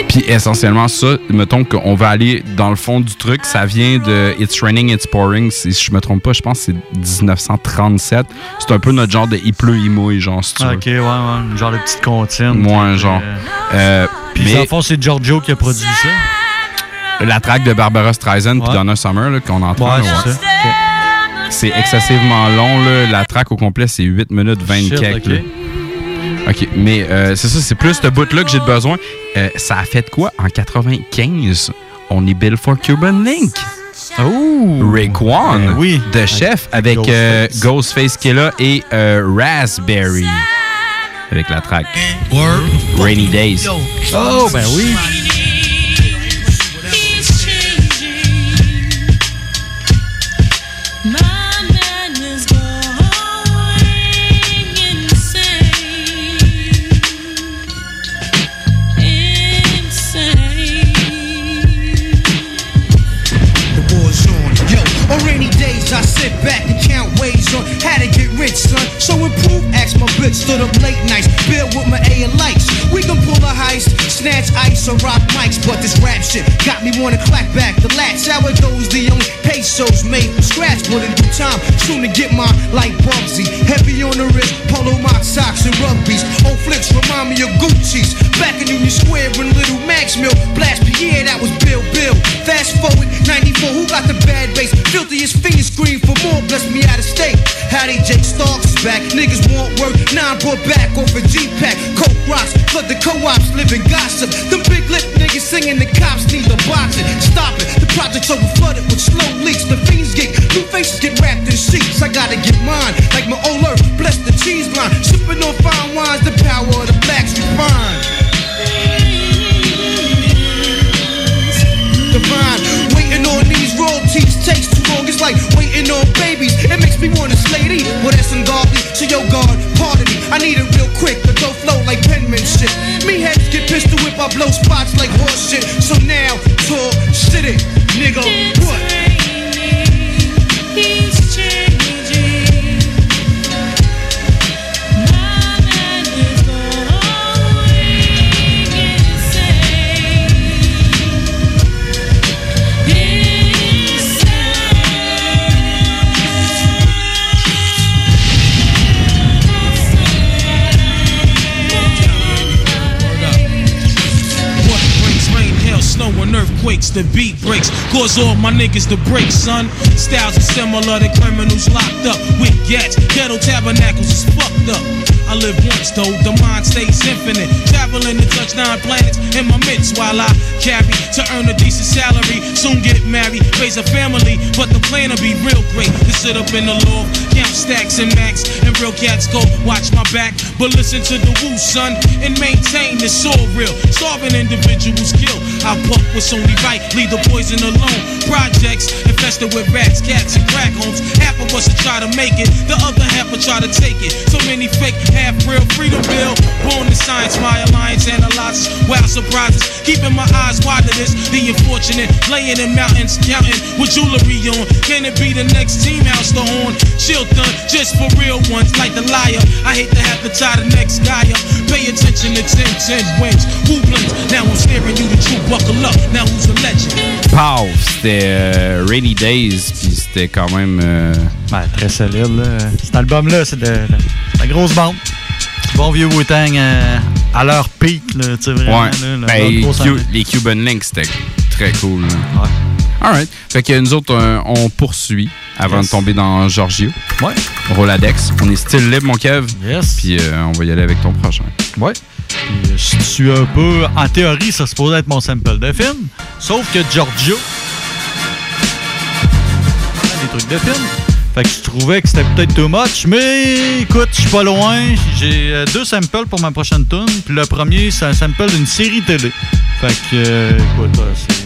Puis essentiellement, ça, mettons qu'on va aller dans le fond du truc, ça vient de It's Raining, It's Pouring. Si je me trompe pas, je pense que c'est 1937. C'est un peu notre genre de Il pleut, il mouille, genre, si tu veux. Ok, ouais, ouais. Une genre de petite comptine. Moins genre. Euh, Puis, mais dans le fond, c'est Giorgio qui a produit ça. la track de Barbara Streisand puis Ouais. Donna Summer qu'on entend, Ouais, ouais. c'est ça. c'est excessivement long. Là. La track au complet, c'est 8 minutes 20 Shit, quelques, ok. mais euh, c'est ça, c'est plus ce bout-là que j'ai de besoin. Euh, ça a fait quoi en 95? On est Bill for Cuban Link. Oh! Rick Wan, Ben oui. de chef, avec euh, Ghostface. Ghostface Killa et euh, Raspberry. Avec la track Rainy Days. Oh, ben oui. Son. So improve, ask my bitch, stood up late nights, build with my A and lights. We can pull a heist, snatch ice or rock mics, but this rap got me wanna clap back the latch. How it goes, the only pesos made from scratch, but in due time, soon to get mine like Bugsy. Heavy on the wrist, polo mock socks and rugbies. Old flicks remind me of Gucci's. Back in Union Square in Little Max Mill, blast Pierre, that was Bill Bill. Fast forward, 94, who got the bad bass? Filthiest fingers scream for more, bless me out of state. Howdy, Jake Starks back. Niggas want work, nine brought back off a G-Pack. Coke rocks, flood the co-ops, living gossip. Them big lip niggas singing, the cops need the boxing. Stop it, the project's over flooded with slow leaks. The fiends get, new faces get wrapped in sheets. I gotta get mine, like my old earth, bless the cheese line. Sipping on fine wines, the power of the blacks refined. These takes too long. It's like waiting on babies. It makes me wanna slay these. Well, that's ungodly. So yo, God, pardon me. I need it real quick. but don't flow like penmanship. Me heads get pistol whip. I blow spots like horse shit. So now, talk, shit it, nigga. What? Earthquakes, the beat breaks. Cause all my niggas to break, son. Styles are similar to criminals locked up with gats. Ghetto tabernacles is fucked up. I live once though, the mind stays infinite. Traveling to touch nine planets in my midst while I carry to earn a decent salary. Soon get married, raise a family, but the plan will be real great. To sit up in the loft, count stacks and max, and real cats go watch my back. But listen to the woo, son, and maintain this all real. Starving individuals kill. I buck what's only leave the poison alone. Projects infested with rats, cats, and crack homes. Half of us will try to make it, the other half will try to take it. So many fake, half real freedom bill. Born in science, my alliance analyzes wild surprises. Keeping my eyes wide to this, the unfortunate. Laying in mountains, counting with jewelry on. Can it be the next team house the horn? Chilton, just for real ones, like the liar. I hate to have to tie the next guy up. Pay attention to 10 10 wins. Who blinks? Now I'm staring you the truth. Buckle up. Now who's Pow! C'était euh, Rainy Days, puis c'était quand même. euh, très solide, là. Cet album-là, c'est de, de la grosse bande. Bon vieux Wu-Tang euh, à leur peak, là, tu sais, vraiment. Ouais. là, Ben, grosse les Cuban Links, c'était très cool. là. Alright. Fait que nous autres, on poursuit avant Yes. de tomber dans Giorgio. Ouais. Roladex. On est style libre, mon Kev. Yes. Puis on va y aller avec ton prochain. Ouais. Puis, euh, je suis un peu. En théorie, ça se supposait être mon sample de film. Sauf que Giorgio. Des trucs de film. Fait que je trouvais que c'était peut-être too much. Mais écoute, je suis pas loin. J'ai euh, deux samples pour ma prochaine tune. Puis le premier, c'est un sample d'une série télé. Fait que, euh, écoute,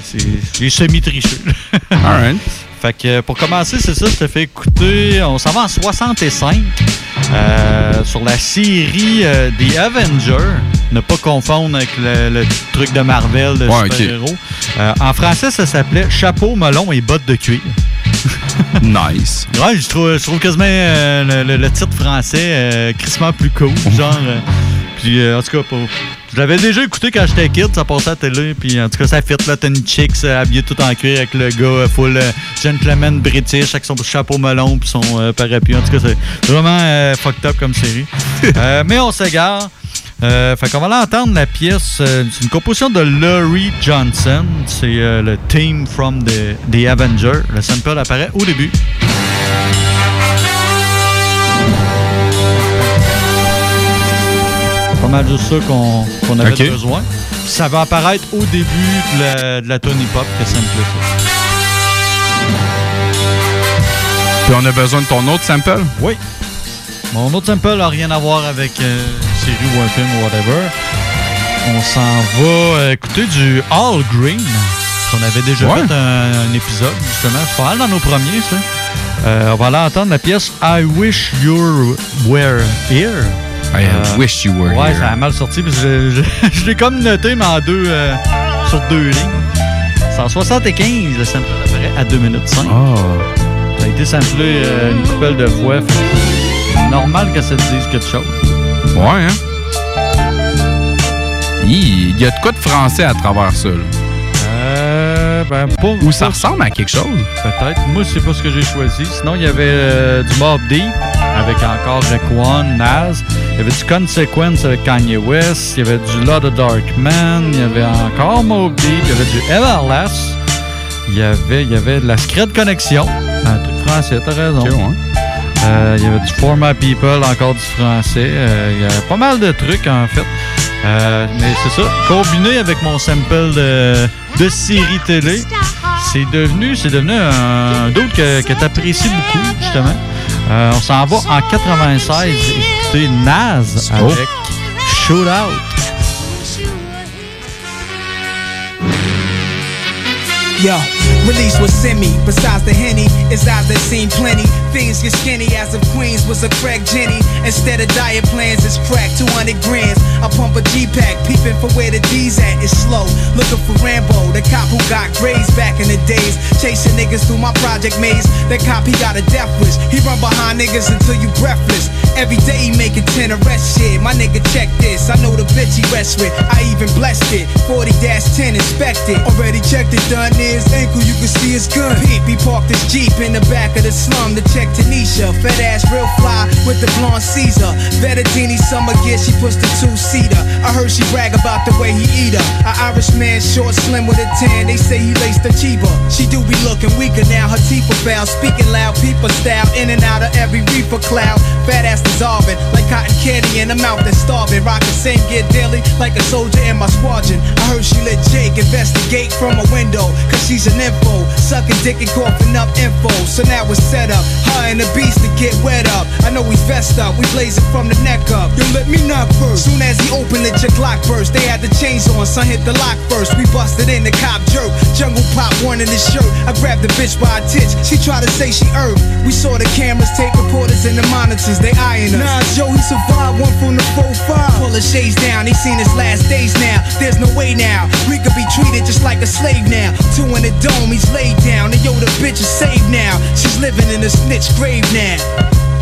c'est- semi-triché. Alright. Fait que pour commencer, c'est ça, je te fais écouter. On s'en va en 65 euh, sur la série euh, The Avengers. Ne pas confondre avec le, le truc de Marvel de Ouais, super-héros. Euh, en français, ça s'appelait Chapeau, melon et bottes de cuir. nice. Ouais, je trouve, je trouve quasiment euh, le, titre français euh, crissement plus cool. Genre. euh, puis en tout cas, pour- je l'avais déjà écouté quand j'étais kid, ça passait à la télé. Puis en tout cas, ça fit là. T'as une chick habillée tout en cuir avec le gars full gentleman british avec son chapeau melon puis son parapluie. En tout cas, c'est vraiment fucked up comme série. Mais on s'égare. Euh, fait qu'on va l'entendre la pièce. euh, c'est une composition de Laurie Johnson. C'est euh, le theme from the, the Avenger. Le sample apparaît au début. Pas mal juste ça qu'on avait besoin. Ça va apparaître au début de la, de la Tony Pop que sample ça. Puis on a besoin de ton autre sample? Oui. Mon autre sample n'a rien à voir avec euh, série ou un film ou whatever. On s'en va euh, écouter du All Green. On avait déjà Ouais. fait un, un épisode, justement. C'est pas mal dans nos premiers, ça. Euh, on va aller entendre la pièce I Wish You Were Here. I wish you were ouais, here. ça a mal sorti, parce que je, je- je l'ai comme noté, mais en deux, euh, sur deux lignes. C'est en 75, le sample apparaît à 2 minutes 5. Ça a été samplé euh, une couple de fois. normal que ça te dise quelque chose. Ouais, hein? Il y a de quoi de français à travers ça, là? Euh, ben. Ou ça ressemble à quelque chose? Peut-être. Moi, c'est pas ce que j'ai choisi. Sinon, il y avait euh, du Mob Deep avec encore Raekwon, Nas. Il y avait du Consequence avec Kanye West. Il y avait du Lot of Dark Man. Il y avait encore Mob Deep. Il y avait du Everlast. Il y avait, il y avait de la Secret Connection. Un truc français, t'as raison. Ok, ouais. Euh, il y avait du For My People, encore du français. Euh, il y avait pas mal de trucs, en fait. Euh, mais c'est ça, combiné avec mon sample de, de série télé, c'est devenu, c'est devenu un d'autre que, que tu apprécies beaucoup, justement. On s'en va en 96 écouter Naz Oh. avec Shootout. Yo, release was semi. Besides the henny, it's eyes that seen plenty. Things get skinny as if Queens was a crack Jenny. Instead of diet plans, it's crack 200 grams. I pump a G pack, peeping for where the D's at. It's slow, looking for Rambo, the cop who got grades back in the days. Chasing niggas through my project maze. The cop, he got a death wish. He run behind niggas until you breathless. Every day he making 10 arrest shit. My nigga, check this. I know the bitch he rests with. I even blessed it. 40 10 inspected. Already checked it, done his ankle. You can see his gun. Peep, he parked his Jeep in the back of the slum to check Tanisha. Fat ass, real fly with the blonde Caesar. Vettadini summer gear, she pushed the two seater. I heard she brag about the way he eat her. An Irish man, short, slim with a tan. They say he laced the cheaper. She do be looking weaker now. Her teeth are foul. Speaking loud, people style. In and out of every reefer cloud. Fat ass dissolving like cotton candy in a mouth that's starving. Rockin' same gear daily like a soldier in my squadron. I heard she let Jake investigate from a window. Cause she's an info. Sucking dick and coughing up info. So now it's set up. Her and the beast to get wet up. I know we vest up. We blazing from the neck up. Yo, let me knock first. Soon as he opened it, your Glock burst. They had the chains on. Son hit the lock first. We busted in the cop jerk. Jungle pop one in his shirt. I grabbed the bitch by a titch. She tried to say she herb. We saw the cameras, tape reporters and the monitors. They eyeing us. Nah, Joe, he survived one from the 4-5. Pull the shades down. He seen his last days now. There's no way now. We could be treated just like a slave now. Two in the dome, he's laid down. And yo, the bitch is saved now. She's living in a snitch grave now.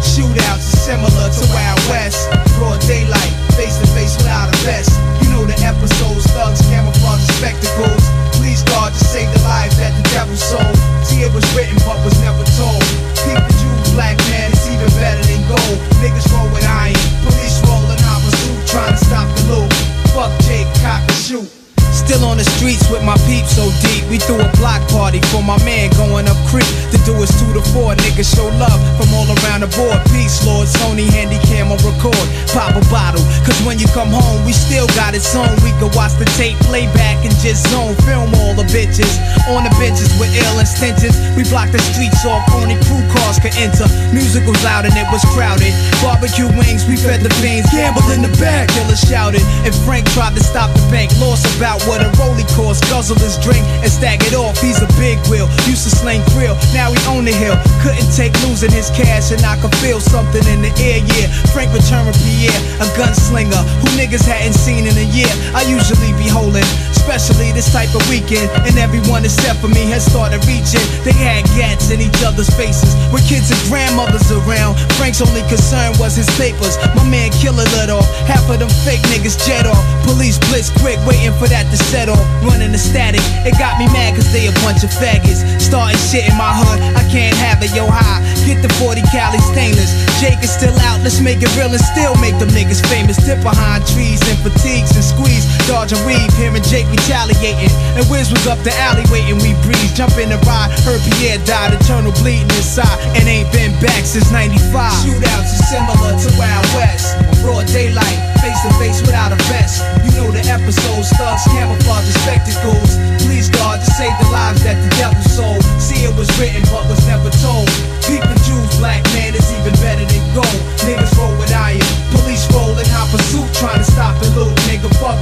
Shootouts are similar to Wild West. Broad daylight, face to face without a vest. You know the episodes, thugs, camouflage, and spectacles. Please God to save the lives that the devil sold. See, it was written but was never told. Keep the Jews, black man, it's even better than gold. Niggas roll with iron, police rolling out pursuit, trying to stop the loot. Fuck Jake, cock and shoot. Still on the streets with my peeps so deep. We threw a block party for my man going up creek. To do is two to four. Niggas show love from all around the board. Peace, Lord. Sony handy camera, record. Pop a bottle. Cause when you come home, we still got it on. We can watch the tape, playback, and just zone. Film all the bitches. On the benches with ill stenches. We blocked the streets off. Only crew cars could enter. Music was loud and it was crowded. Barbecue wings, we fed the fiends. Gamble in the back. Killer shouted. And Frank tried to stop the bank. Lost about what a rollie. Guzzle his drink and stack it off. He's a big wheel. Used to sling krill. Now he on the hill. Couldn't take losing his cash and I could feel something in the air. Yeah, Frank returned Pierre, a gunslinger who niggas hadn't seen in a year. I usually be holding, especially this type of weekend. And everyone except for me has started reaching. They had gats in each other's faces. With kids and grandmothers around, Frank's only concern was his papers. My man Killer let off. Half of them fake niggas jet off. Police blitz quick, waiting for that to set off. Running the static. It got me mad cause they a bunch of faggots. Starting shit in my hood. I can't have it, yo high. Get the 40 Cali stainless. Jake is still out. Let's make it real and still make them niggas famous. Dip behind trees and fatigues and squeeze. Dodge and weave. Hearing Jake retaliating. And Wiz was up the alley waiting. We breeze. Jump in the ride. Heard Pierre died. Eternal bleeding inside. And ain't been back since 95. Shootouts are similar to Wild West. Broad daylight. Face to face without a vest. You know the episodes. Thugs, camouflage, and spectacles. Please God to save the lives that the devil sold. See it was written but was never told. Keep the Jews, black man is even better than gold. Niggas roll with iron. Police rolling hot pursuit trying to stop and loot. Nigga fuck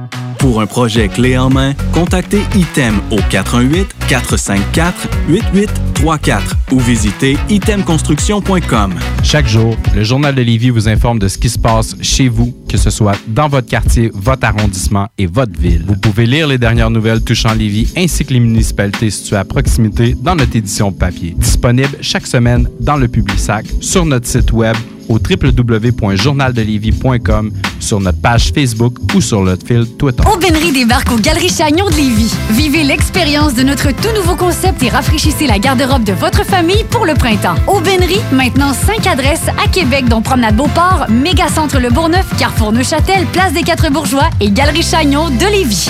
Pour un projet clé en main, contactez ITEM au 418-454-8834 ou visitez itemconstruction.com. Chaque jour, le Journal de Lévis vous informe de ce qui se passe chez vous, que ce soit dans votre quartier, votre arrondissement et votre ville. Vous pouvez lire les dernières nouvelles touchant Lévis ainsi que les municipalités situées à proximité dans notre édition papier. Disponible chaque semaine dans le Publisac, sur notre site web au www.journaldelévis.com, sur notre page Facebook ou sur notre fil Twitter. Aubainerie débarque aux Galeries Chagnon de Lévis. Vivez l'expérience de notre tout nouveau concept et rafraîchissez la garde-robe de votre famille pour le printemps. Aubainerie, maintenant 5 adresses à Québec, dont Promenade Beauport, Mégacentre Le Bourgneuf, Carrefour Neuchâtel, Place des Quatre Bourgeois et Galerie Chagnon de Lévis.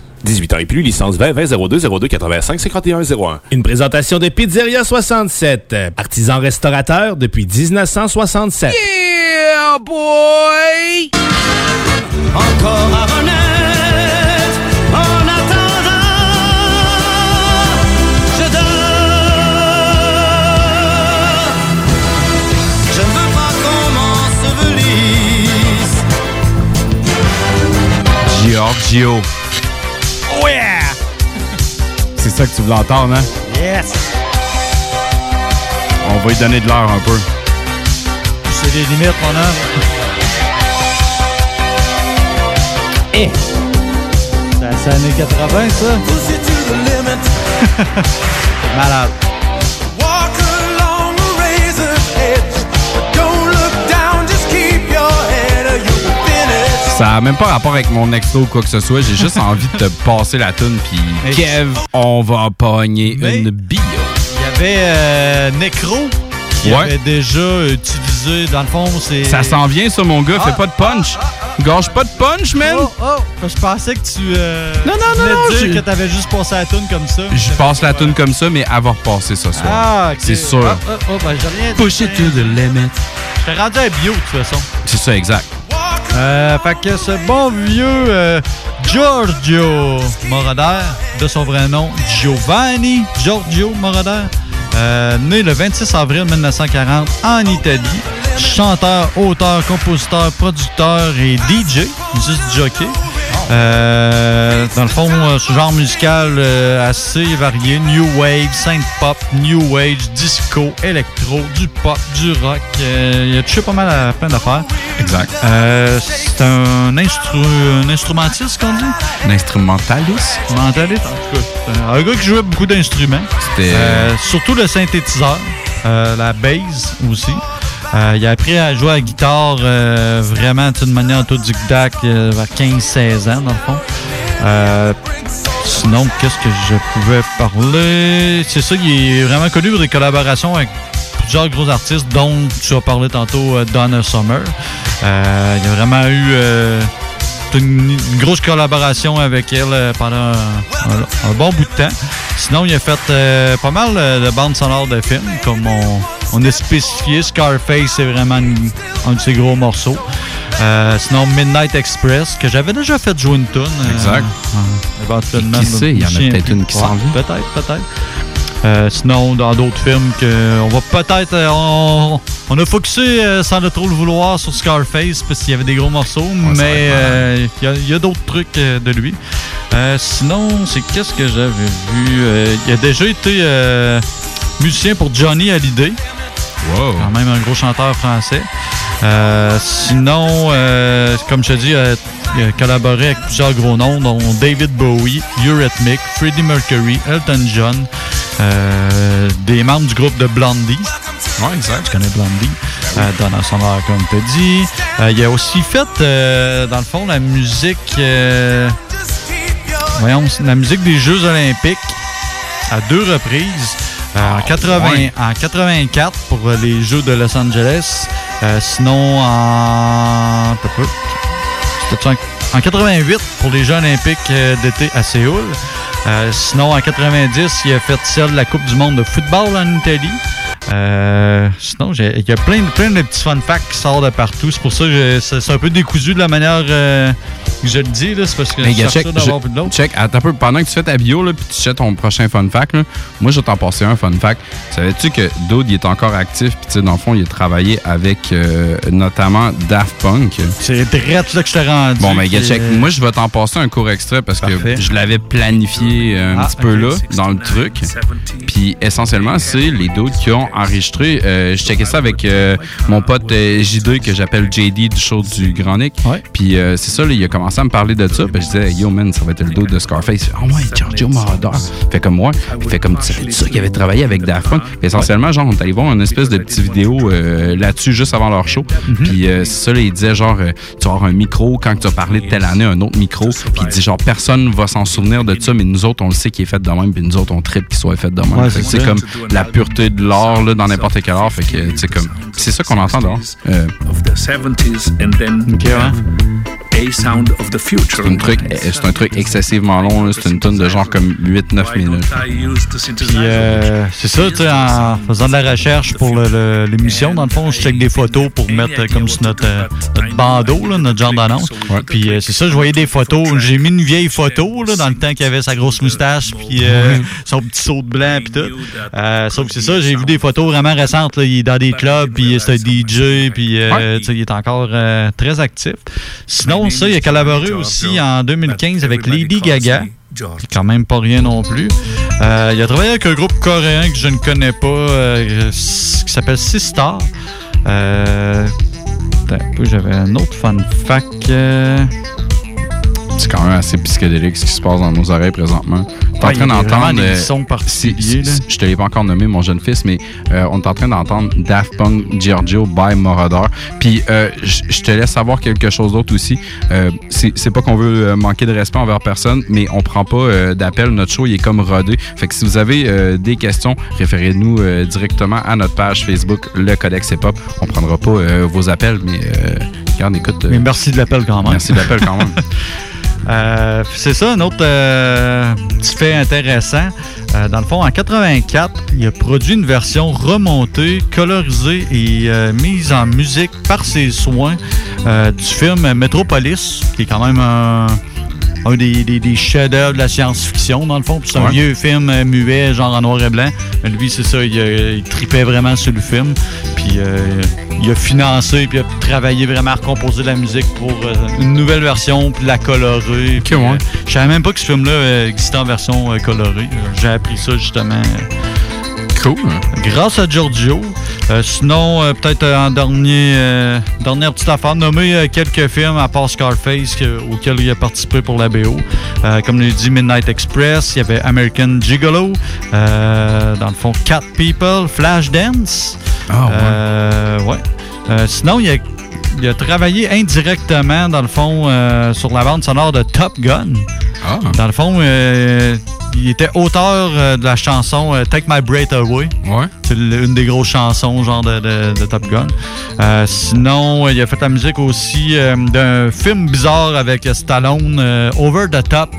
18 ans et plus, licence 20 20 02 02 85 51 01. Une présentation de Pizzeria 67, artisan restaurateur depuis 1967. Yeah, boy! Encore à renaître en attendant. Je dors. Je ne veux pas qu'on m'ensevelisse. Giorgio. C'est ça que tu voulais entendre, hein? Yes! On va lui donner de l'heure un peu. C'est les limites, mon homme. Eh! C'est années 80, ça? Malade. Ça a même pas rapport avec mon exto ou quoi que ce soit. J'ai juste envie de te passer la toune puis Kev, on va pogner une bio. Il y avait euh, Necro qui Ouais. avait déjà utilisé, dans le fond, c'est... Ça s'en vient, ça, mon gars. Fais Ah, pas de punch. Gâche pas de punch, man. Oh, oh! Je pensais que tu. Euh, Non, non, non, non, dire que t'avais juste passé la tune comme ça. Je passe la toune comme ça, mais va repasser ce soir. Ah, ok. C'est sûr. Ah, ah, ah, ben, j'ai rien. Push it to the limit. J'étais rendu à bio, de toute façon. C'est ça, exact. Euh, fait que ce bon vieux euh, Giorgio Moroder, de son vrai nom, Giovanni Giorgio Moroder, euh, né le 26 avril 1940 en Italie, chanteur, auteur, compositeur, producteur et DJ, juste jockey. Euh, dans le fond, euh, ce genre musical euh, assez varié, new wave, synth pop, new age, disco, électro, du pop, du rock. Il a touché pas mal à plein d'affaires. Exact. C'est un, instru un instrumentiste, qu'on dit? Un instrumentaliste. Instrumentaliste, en tout cas. c'est Un gars qui jouait beaucoup d'instruments. C'était- surtout le synthétiseur, la bass aussi. Euh, il a appris à jouer à la guitare euh, vraiment d'une manière autodidacte euh, vers 15-16 ans, dans le fond. Euh, sinon, qu'est-ce que je pouvais parler? C'est ça, il est vraiment connu pour des collaborations avec plusieurs gros artistes, dont tu as parlé tantôt, Donna Summer. Il a vraiment eu une, grosse collaboration avec elle pendant un, un- bon bout de temps. Sinon, il a fait pas mal de bandes sonores de films, comme on, on a spécifié. Scarface, c'est vraiment une- un de ses gros morceaux. Euh, sinon, Midnight Express, que j'avais déjà fait jouer une tune. euh, Exact. euh, éventuellement. Qui sait, il y en a peut-être une qui s'en vient. Peut-être, peut-être. Euh, sinon, dans d'autres films, que on va peut-être. euh, on, on a focusé euh, sans le trop le vouloir sur Scarface parce qu'il y avait des gros morceaux, mais il y a- a, d'autres trucs de lui. Sinon, c'est qu'est-ce que j'avais vu Il a déjà été musicien pour Johnny Hallyday. Wow. Quand même un gros chanteur français. Euh, sinon, euh, comme je te dis, euh, il a collaboré avec plusieurs gros noms, dont David Bowie, Eurythmic, Freddie Mercury, Elton John, des membres du groupe de Blondie. Ouais, exact. Tu connais Blondie? Euh, Donna Summer, comme tu as dit. Il a aussi fait, dans le fond, la musique... voyons, la musique des Jeux olympiques. à deux reprises. Euh, en, 80, Ah, ouais. en 84 pour euh, les Jeux de Los Angeles. Euh, sinon, en... En, en 88 pour les Jeux olympiques euh, d'été à Séoul. Euh, sinon, en 90, il a fait celle de la Coupe du monde de football en Italie. Euh, sinon, il y a plein, de- plein de petits fun facts qui sortent de partout. C'est pour ça que c'est un peu décousu de la manière euh, que je le dis. C'est parce que Hey, je check, d'avoir plus de l'autre. check, attends un peu. Pendant que tu fais ta bio, puis tu cherches ton prochain fun fact, là, moi, je vais t'en passer un fun fact. Savais-tu que Dude, il est encore actif, puis tu sais, dans le fond, il a travaillé avec euh, notamment Daft Punk? C'est direct là que je t'ai rendu. Bon, mais check, euh, moi, je vais t'en passer un court extrait parce Parfait. que je l'avais planifié euh, un Ah, petit peu là, dans le truc. Puis, essentiellement, c'est les dudes qui ont enregistré. euh, je checkais ça avec euh, mon pote J2 que j'appelle JD du show du Grand Nick. Puis, euh, c'est ça, là, il a commencé à me parler de ça. Puis, je disais, yo, man, ça va être le dude de Scarface. Ah ouais, Giorgio Moroder. Fait comme moi. Il fait comme, tu savais ça qu'il avait travaillé avec Daft Punk. Puis, essentiellement, genre, on est allé voir une espèce de petite vidéo euh, là-dessus juste avant leur show. Puis, euh, c'est ça, là, il disait, genre, euh, tu vas avoir un micro quand tu as parlé de telle année, un autre micro. Puis, il dit, genre, personne va s'en souvenir de ça, mais nous autres, on le sait qu'il est fait de même. Puis, nous autres, on tripe qu'il soit fait de même. Ouais, c'est c'est ça. comme la pureté de l'art, là, dans n'importe quel art. Fait que, sais, comme, c'est ça qu'on entend dehors. Euh, of the 70s and then Ok, ouais. a sound of the future. c'est un truc, c'est un truc excessivement long. C'est une tonne de genre comme 8-9 minutes. Puis euh, c'est ça, tu sais, en faisant de la recherche pour l'émission, dans le fond, je check des photos pour mettre euh, comme sur notre, euh, notre bandeau, là, notre genre d'annonce. Puis euh, c'est ça, je voyais des photos. J'ai mis une vieille photo là, dans le temps qu'il avait sa grosse moustache, puis euh, son petit saut de blanc, puis tout. Euh, sauf que c'est ça, j'ai vu des photos vraiment récentes. là. Il est dans des clubs, puis c'est un DJ, puis euh, tu sais, il est encore euh, très actif. Sinon, ça, il a collaboré aussi en 2015 avec Lady Gaga. C'est quand même pas rien non plus. Euh, il a travaillé avec un groupe coréen que je ne connais pas, euh, qui s'appelle. Euh, un peu, j'avais un autre fun fact. C'est quand même assez psychédélique ce qui se passe dans nos oreilles présentement. T'es Ouais, en train il y a d'entendre. des euh, sons si- si- si- je te l'ai pas encore nommé, mon jeune fils, mais euh, on est en train d'entendre Daft Punk Giorgio by Moroder. Puis euh, je te laisse savoir quelque chose d'autre aussi. Euh, c'est pas qu'on veut manquer de respect envers personne, mais on prend pas d'appel. Notre show, il est comme rodé. Fait que si vous avez des questions, référez-nous directement à notre page Facebook, le Codex Hip Hop. On prendra pas vos appels, mais euh, regarde, écoute. Mais merci de l'appel quand même. Merci de l'appel quand même. Euh, c'est ça, un autre euh, petit fait intéressant. Euh, dans le fond, en 84, il a produit une version remontée, colorisée et mise en musique par ses soins du film Metropolis, qui est quand même un, un des, des- des chefs-d'œuvre de la science-fiction, dans le fond. Puis C'est un Ouais. vieux film euh, muet, genre en noir et blanc. Mais lui, c'est ça, il, il tripait vraiment sur le film. Puis euh, il a financé, puis il a travaillé vraiment à recomposer la musique pour euh, une nouvelle version, puis la colorer. Puis, euh, je savais même pas que ce film-là euh, existait en version euh, colorée. J'ai appris ça justement. Cool. Grâce à Giorgio. Euh, sinon, euh, peut-être euh, en dernier, euh, dernière petite affaire, nommer quelques films à part Scarface que- auxquels il a participé pour la BO. Comme l'ai dit, Midnight Express, il y avait American Gigolo, dans le fond, Cat People, Flashdance. Ah, ouais. Euh, ouais. Euh, sinon, il a, il a travaillé indirectement, dans le fond, euh, sur la bande sonore de Top Gun. Ah. Dans le fond, euh, il était auteur euh, de la chanson Take My Breath Away. Ouais. C'est une des grosses chansons genre de, de- de Top Gun. Sinon, il a fait la musique aussi d'un film bizarre avec Stallone, Over the Top.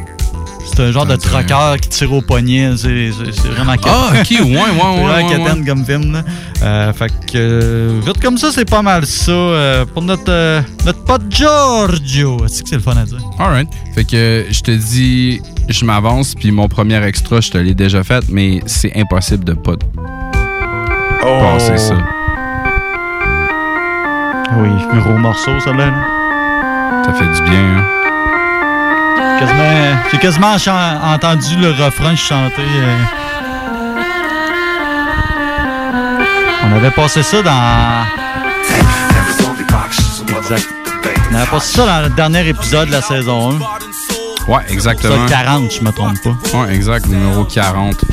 C'est un genre de trucker qui tire au poignet. C'est c'est- c'est vraiment Ah, ok, ouais, ouais, ouais, C'est vraiment ouais, quétaine ouais. comme film. Là. Euh, fait que, euh, vite comme ça, c'est pas mal ça. euh, pour notre, euh, notre pote Giorgio. Est-ce que c'est le fun à dire? Alright. Fait que je te dis, je m'avance, puis mon premier extra, je te l'ai déjà fait, mais c'est impossible de pas passer ça. Oui, gros morceau, ça là. Ça fait du bien, hein? Quasiment- J'ai quasiment entendu le refrain chanter. euh. On avait passé ça dans. Exact. On avait passé ça dans le dernier épisode de la saison 1. Ouais, exactement. Ça, 40, je me trompe pas. Ouais, exact, numéro 40.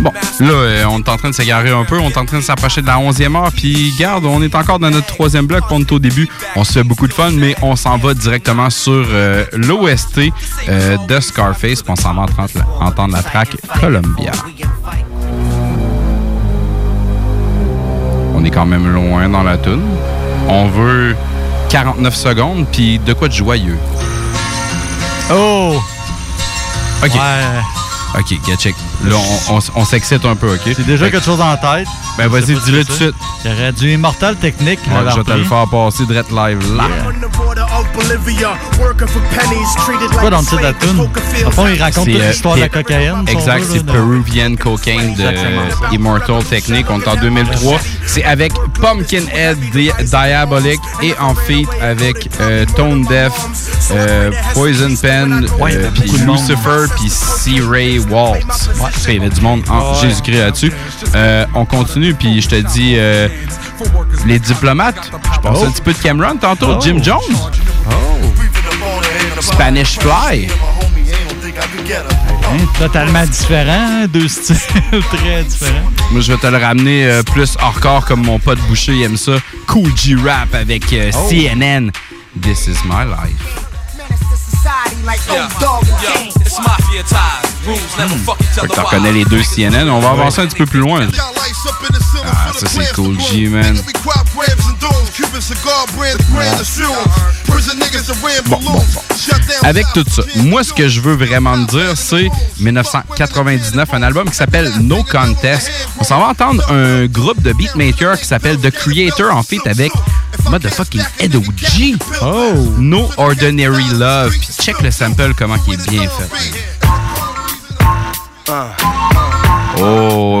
Bon, là, euh, on est en train de s'égarer un peu, on est en train de s'approcher de la 11e heure, puis garde, on est encore dans notre troisième bloc, on est au début, on se fait beaucoup de fun, mais on s'en va directement sur euh, l'OST euh, de Scarface, puis on s'en va entendre la, entendre la track Columbia. On est quand même loin dans la tune. On veut 49 secondes, puis de quoi de joyeux? Oh! OK. OK, get check. Là, on, on- on s'excite un peu, OK? J'ai déjà Fait quelque chose en tête. Ben, vas-y, dis-le tout de c'est suite. ça. Il y aurait du Immortal Technique. Ouais, je vais te le faire passer direct live là. Quoi dans le titre de la tune? Au fond, il raconte toute C'est, euh, l'histoire de la cocaïne. Exact, c'est Peruvian Cocaine de Exactement. Immortal Technique. On est en 2003. C'est avec Pumpkinhead Di- Diabolic et en feat avec euh, Tone Deaf, euh, Poison Pen, euh. Lucifer, puis C-Ray Waltz. Ouais. Il y avait du monde en. Jésus-Christ là-dessus. Euh, on continue, puis je te dis, euh, les diplomates, je pense Oh. un petit peu de Cameron tantôt, Oh. Jim Jones. Spanish Fly. Hein, Totalement différent, hein, deux styles très différents. Moi, je vais te le ramener euh, plus hardcore comme mon pote Boucher il aime ça. Cool G-Rap avec euh, Oh. CNN. This is my life. Fait que t'en reconnais les deux CNN. On va avancer un petit peu plus loin. Ah, ça c'est Cool G, man. Bon, bon, bon. Avec tout ça, moi, ce que je veux vraiment dire, c'est 1999, un album qui s'appelle No Contest. On s'en va entendre un groupe de beatmakers qui s'appelle The Creator, en fait, avec motherfucking Edo G. Oh! No Ordinary Love. Puis check le sample, comment il est bien fait. Oh!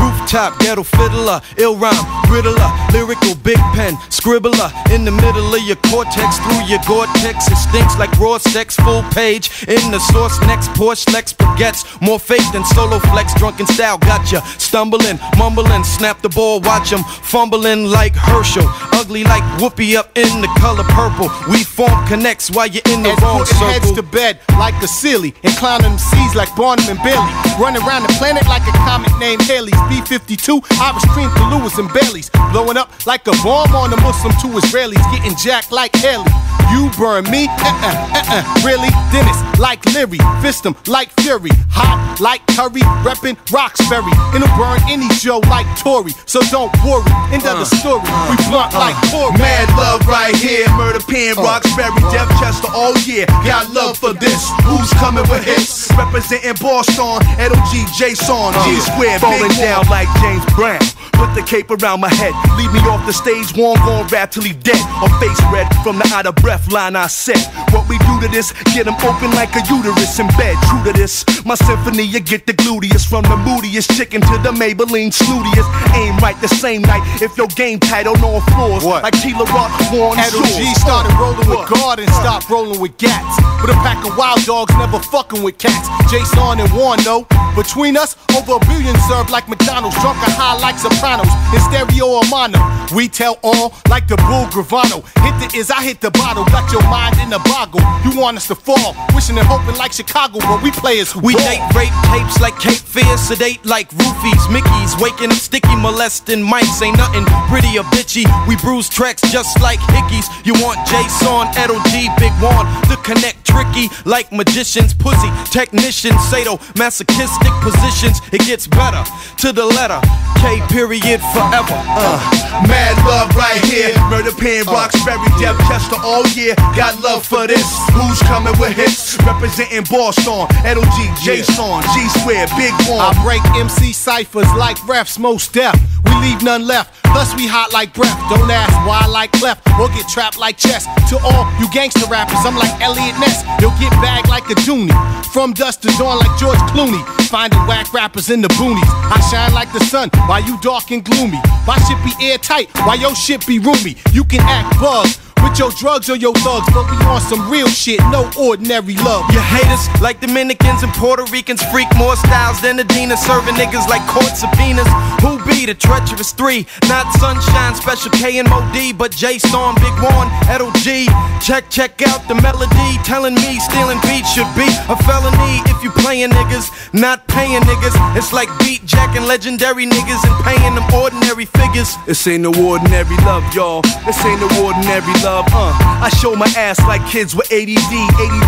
Rooftop, ghetto fiddler, ill rhyme, riddler, lyrical big pen, scribbler. In the middle of your cortex, through your Gore-Tex, it stinks like raw sex, full page. In the source, next Porsche, Lex baguettes, more fake than solo flex, drunken style, gotcha. Stumbling, mumbling, snap the ball, watch 'em fumbling like Herschel. Ugly like Whoopi up in the color purple. We form connects while you're in the and wrong putting heads to bed like a silly and clowning MCs like Barnum and Bailey. Running around the planet like a comet named Haley's B-52, Irish cream to Lewis and Bailey's. Blowing up like a bomb on a Muslim to Israelis. Getting jacked like Haley. You burn me? Uh-uh, uh-uh. Really? Dennis, like Leary. Fist 'em like Fury. Hot like Curry. Reppin' Roxbury. It'll burn any Joe like Tory. So don't worry. End of the uh. story. We uh. blunt like uh. Corey. Mad love right here. Murder Pen, Roxbury, Death Chester, oh yeah. Got love for this. Who's coming with hits? Representing Boston, LG, Jason, G Square, falling down like James Brown. Put the cape around my head. Leave me off the stage, one gon' rap till he dead. Or face red from the out of breath line I said. What we do to this, get him open like a uterus in bed. True to this, my symphony, you get the gluteus. From the moodiest chicken to the Maybelline snootiest. Aim right the same night if your game title on floors. Like Tila Rock, Warren Shores. started rolling with What? God and stopped rolling with gats. With a pack of wild dogs, never fucking with cats. Jason and Warren, though. Between us, over a billion served like McDonald's. Drunk and high like Sopranos. In stereo or mono. We tell all like the bull Gravano. Hit the is, I hit the bottle. Got your mind in a boggle. You want us to fall. Wishing and hoping like Chicago, but we players who We date rape tapes like Cape Fear, sedate like roofies, Mickeys, waking up sticky, molesting mics. Ain't nothing pretty or bitchy. We bruise tracks just like hickeys. You want Jason, Edo G, Big One to connect tricky like magicians, pussy technicians, sado masochistic positions. It gets better to the letter. K period forever. Uh, Mad love right here. Murder Pen, Roxbury, Death Chester, all year. Got love for this. Who's coming with hits? Representing Boston, LG, Jason, G Square, Big One. I break MC ciphers like refs, most deaf. We leave none left. Plus we hot like breath. Don't ask why I like cleft or get trapped like chess. To all you gangster rappers, I'm like Elliot Ness. you'll get bagged like a Junie. From dusk to dawn like George Clooney. Finding whack rappers in the boonies. I shine like the sun while you dark and gloomy. My shit be airtight while your shit be roomy. You can act bug. With your drugs or your thugs, but we on some real shit, no ordinary love. You haters like Dominicans and Puerto Ricans freak more styles than Adina serving niggas like court subpoenas. Who be the treacherous three? Not Sunshine, Special K and Mo D, but J Storm, Big One, Edo G. Check, check out the melody, telling me stealing beats should be a felony if you playing niggas, not paying niggas. It's like beat jacking legendary niggas and paying them ordinary figures. This ain't no ordinary love, y'all. This ain't no ordinary love, uh. I show my ass like kids with ADD,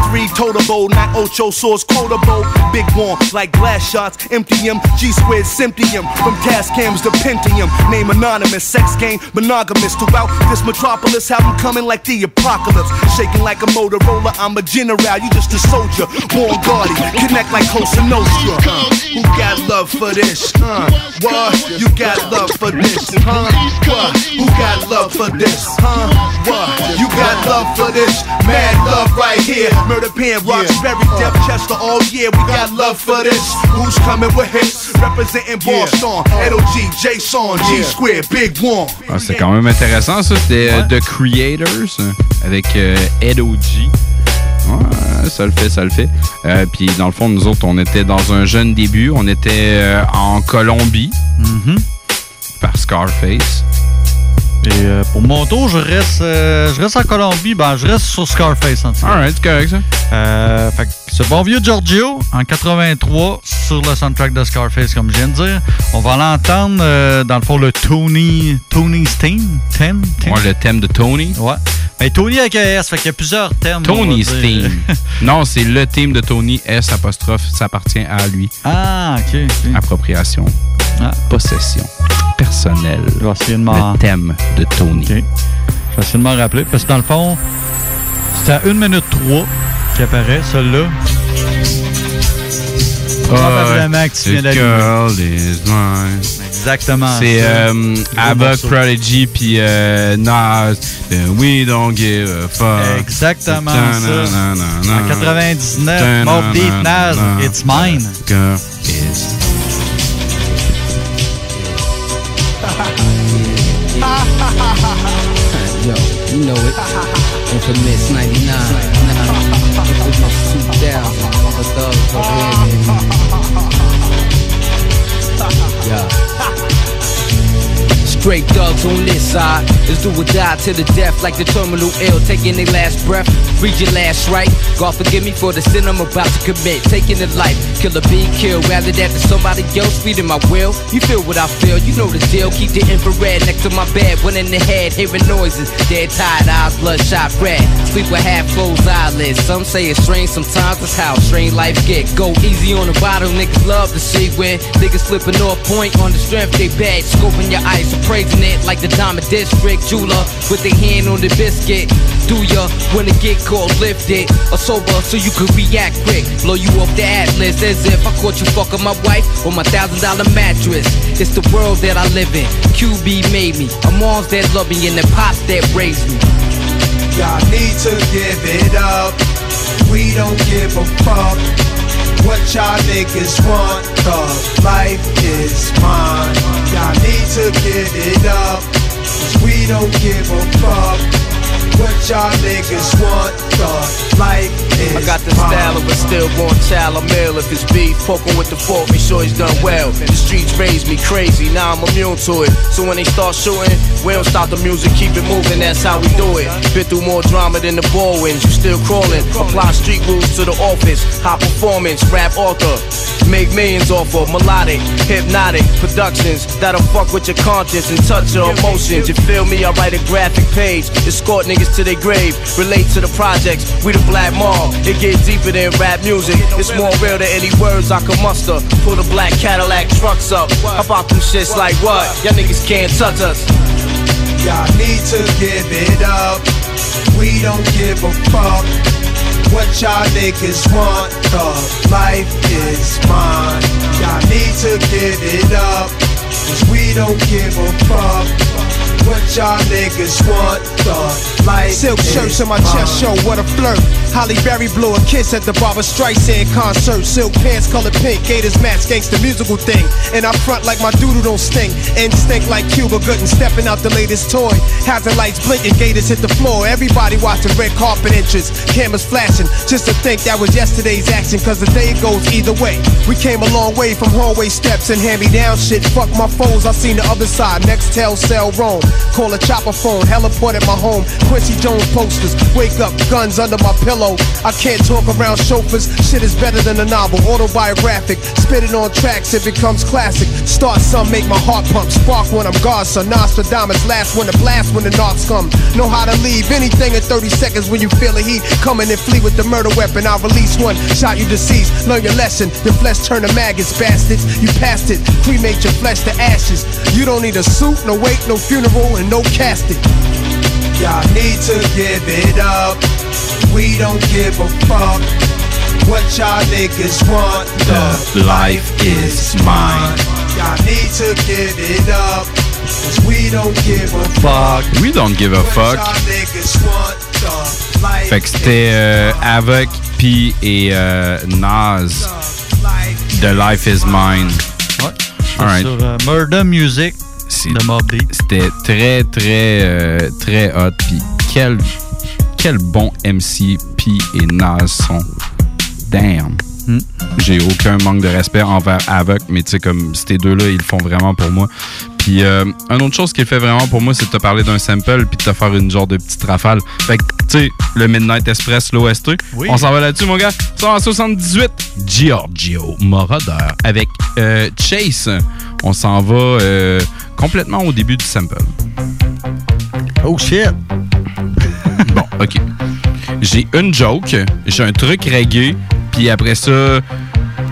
83 Totabo, not Ocho Source Quotable. Big one, like glass shots, empty 'em, G squared, Symptium. From task cams to Pentium, name anonymous, sex game, monogamous. Throughout this metropolis, have 'em coming like the apocalypse. Shaking like a Motorola, I'm a general, you just a soldier. Born guardy, connect like Cosa Nostra. Who got love for this? Uh. What? You got love for this? Huh? What? Who got love for this? Huh? What? You got love for this? Mad love right here. Murder Pen, Roxbury, Def Chester, all year. We got love for this. Who's coming with hits? Representing Boston, G, Jason, G Square, Big One. Ah, c'est quand même intéressant, ça. C'était euh, The Creators euh, avec euh, Ed O.G. Ouais, ça le fait, ça le fait. Euh, Puis dans le fond, nous autres, on était dans un jeune début. On était euh, en Colombie par Scarface. Et euh, pour mon tour, je reste, euh, je reste en Colombie. Ben, je reste sur Scarface en tout cas. Alright, c'est correct ça. Euh, fait que ce bon vieux Giorgio, en 83, sur le soundtrack de Scarface, comme je viens de dire. On va l'entendre, dans le fond, le Tony, Tony's theme. Theme? theme? Ouais, le thème de Tony. Ouais. Mais Tony avec un S, fait qu'il y a plusieurs thèmes. Tony's theme. non, c'est le theme de Tony S apostrophe. Ça appartient à lui. Ah, ok. ok. Appropriation. Possession. Personnelle. Le thème de Tony. Ok. Je vais essayer de m'en rappeler. Parce que dans le fond, c'est à 1 minute 3 qui apparaît, celui-là. Probablement que tu viens d'allumer. Exactement. C'est euh, Abba. Prodigy, puis euh, Nas. euh, We don't give a fuck. Exactement ça. En 99, Mob Deep Nas. It's Mine. Girl Yo, you know it. Infamous 99. Nah, infamous 2000. The thugs over Straight thugs on this side. Let's do or die to the death like the terminal ill. Taking their last breath. Read your last right. God forgive me for the sin I'm about to commit. Taking a life. Kill a being killed. Rather that than somebody else feeding my will. You feel what I feel. You know the deal. Keep the infrared next to my bed. One in the head. Hearing noises. Dead tired eyes. Bloodshot red. Sleep with half closed eyelids. Some say it's strange. Sometimes that's how strange life get. Go easy on the bottle, Niggas love to see when niggas flipping off point on the strength they bad. Scoping your eyes. Appraising it like the Diamond District jeweler with their hand on the biscuit. Do ya when it get caught lifted or sober so you can react quick? Blow you off the atlas as if I caught you fucking my wife on my thousand dollar mattress. It's the world that I live in. QB made me. A moms that love me and the pops that raised me. Y'all need to give it up. We don't give a fuck what y'all niggas want. Cause life is mine. Y'all need to give it up. Cause we don't give a fuck what y'all niggas want. Cause life I got the style of a stillborn child. I'm ill if it's beef. Poking with the fork, make sure he's done well. The streets raised me crazy, now I'm immune to it. So when they start shooting, we don't stop the music, keep it moving, that's how we do it. Been through more drama than the ball wins, you still crawling. Apply street rules to the office, high performance, rap author. Make millions off of melodic, hypnotic productions that'll fuck with your conscience and touch your emotions. You feel me? I write a graphic page, escort niggas to their grave, relate to the projects. We the black it get deeper than rap music. It's more real than any words I can muster. Pull the black Cadillac trucks up. How about them shits like what? Y'all niggas can't touch us. Y'all need to give it up. We don't give a fuck what y'all niggas want. Cause life is mine. Y'all need to give it up. Cause we don't give a fuck what y'all niggas want. Cause Silk shirts on my chest show, what a flirt. Holly Berry blew a kiss at the Barbara Streisand concert. Silk pants colored pink, Gators match gangsta musical thing. And I front like my doodle don't stink. Instinct like Cuba Gooding, stepping out the latest toy. Hazard lights blinking, Gators hit the floor. Everybody watching red carpet entrance, cameras flashing. Just to think that was yesterday's action, cause the day goes either way. We came a long way from hallway steps and hand me down shit. Fuck my phones, I seen the other side. Next tell, sell, roam. Call a chopper phone, heliport at my home. Quincy Jones posters, wake up, guns under my pillow. I can't talk around chauffeurs, shit is better than a novel. Autobiographic, spit it on tracks, it becomes classic. Start some, make my heart pump. Spark when I'm Godson. Nostradamus, last one to blast when the knocks come. Know how to leave anything in 30 seconds when you feel the heat. Coming and flee with the murder weapon. I'll release one, shot you deceased. Learn your lesson, your flesh turn to maggots, bastards. You passed it, cremate your flesh to ashes. You don't need a suit, no wake, no funeral, and no casket. Y'all need to give it up. We don't give a fuck. What y'all niggas want, the life is mine. Y'all need to give it up. Cause we don't give a fuck. We don't give a fuck. Y'all niggas want the life Fait que c'était euh, Havoc, P et euh, Nas. The Life is Mine. Ouais. Alright. Sur euh, Murder Music de Mob Deep. C'était très, très, euh, très hot. Puis quel, quel bon MC P et Nas sont. Damn. Hmm. J'ai aucun manque de respect envers Havoc, mais tu sais, comme ces deux-là, ils le font vraiment pour moi. Puis, euh, une autre chose qui fait vraiment pour moi, c'est de te parler d'un sample puis de te faire une genre de petite rafale. Fait que, tu sais, le Midnight Express, l'OST, Oui. on s'en va là-dessus, mon gars. 178, Giorgio Moroder avec euh, Chase. On s'en va euh, complètement au début du sample. Oh shit! Bon, OK. J'ai une joke, j'ai un truc reggae, puis après ça,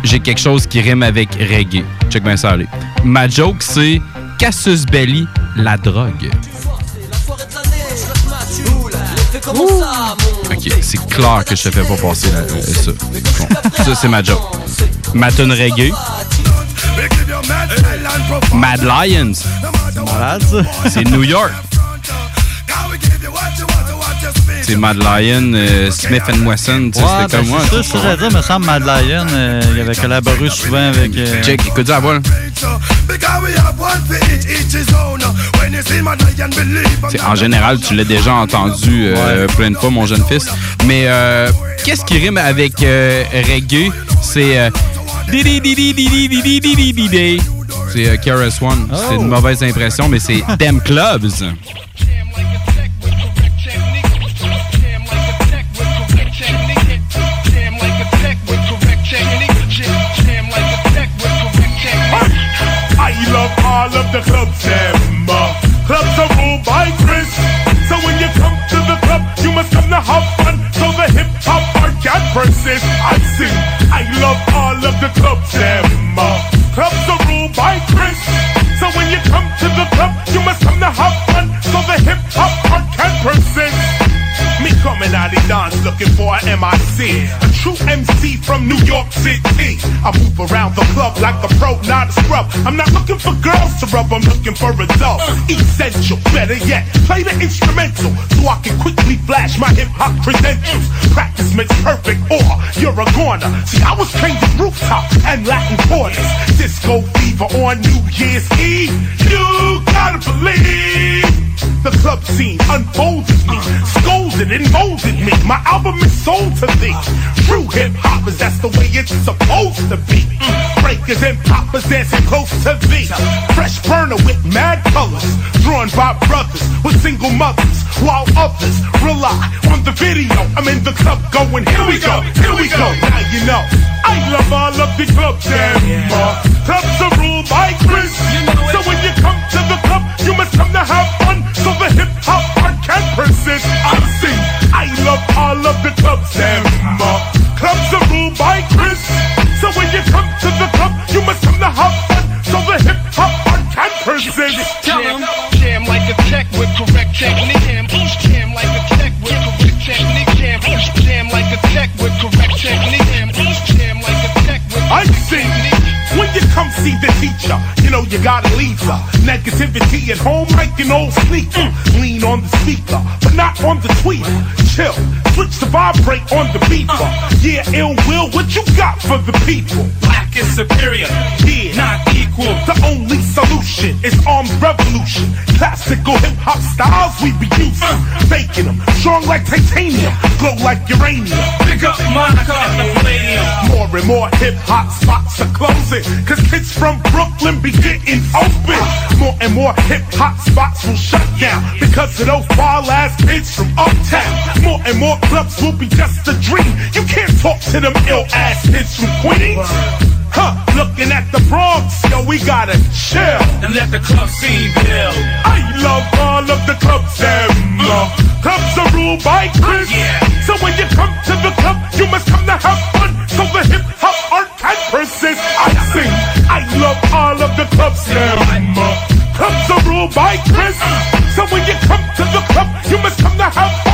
j'ai quelque chose qui rime avec reggae. Check bien ça, allez. Ma joke, c'est Casus Belli, la drogue. OK, c'est clair que je te fais pas passer la- euh, ça. Bon, ça, c'est ma joke. Ma tune reggae. Mad Lions. Malade, ça. C'est New York sais, Mad Lion, Smith and Wesson, tu sais, ouais, c'était ben comme moi. C'est ça, je dire, me semble, Mad Lion, euh, il avait collaboré souvent avec. Check, écoute ça à voile. En général, tu l'as déjà entendu ouais. plein de fois, mon jeune fils. Mais qu'est-ce qui rime avec reggae? C'est. C'est KRS-One. C'est une mauvaise impression, mais c'est Dem Clubs. Of the clubs, them. Clubs are ruled by Chris. So when you come to the club, you must come to have fun. So the hip hop art can persist. I sing, I love all of the clubs, them. Clubs are of dance looking for a MIC. A true MC from New York City. I move around the club like a pro, not a scrub. I'm not looking for girls to rub, I'm looking for results. Essential, better yet, play the instrumental so I can quickly flash my hip hop credentials. Practice makes perfect, or you're a goner. See, I was trained in rooftop and Latin quarters. Disco fever on New Year's Eve. You gotta believe. The club scene unfolded me, scolded and molded me. My album is sold to thee. True hip hoppers, that's the way it's supposed to be. Breakers and poppers dancing close to thee. Fresh burner with mad colors, drawn by brothers with single mothers, while others rely on the video. I'm in the club going, here we go, here we go. Now you know, I love all of the clubs and. Clubs are ruled by Chris. So when you come to the club, you must come to have fun. The hip hop art can persist. I sing, I love all of the clubs and more. Clubs are ruled by Chris. So when you come to the club, you must come to have fun. So the hip hop art can persist. Jam, jam like a tech with correct technique. See the teacher. You know you gotta leave her. Negativity at home like an old sneaker. Lean on the speaker, but not on the tweeter. Chill, switch the vibrate on the beeper. Yeah, ill will, what you got for the people? Black is superior, yeah, not equal. The only solution is armed revolution. Classical hip hop styles we be using. Faking them, strong like titanium, glow like uranium. Pick up Monica at the Palladium. More and more hip hop spots are closing. Cause kids from Brooklyn be getting open. More and more hip hop spots will shut down. Because of those wild ass kids from uptown. More and more clubs will be just a dream. You can't talk to them ill ass kids from Queens. Huh, looking at the Bronx, yo, we gotta chill. And let the club scene build. I love all of the clubs. Uh, clubs are ruled by Chris. So when you come to the club, you must come Love all of the clubs. Uh, clubs are ruled by Chris. So when you come to the club, you must come to have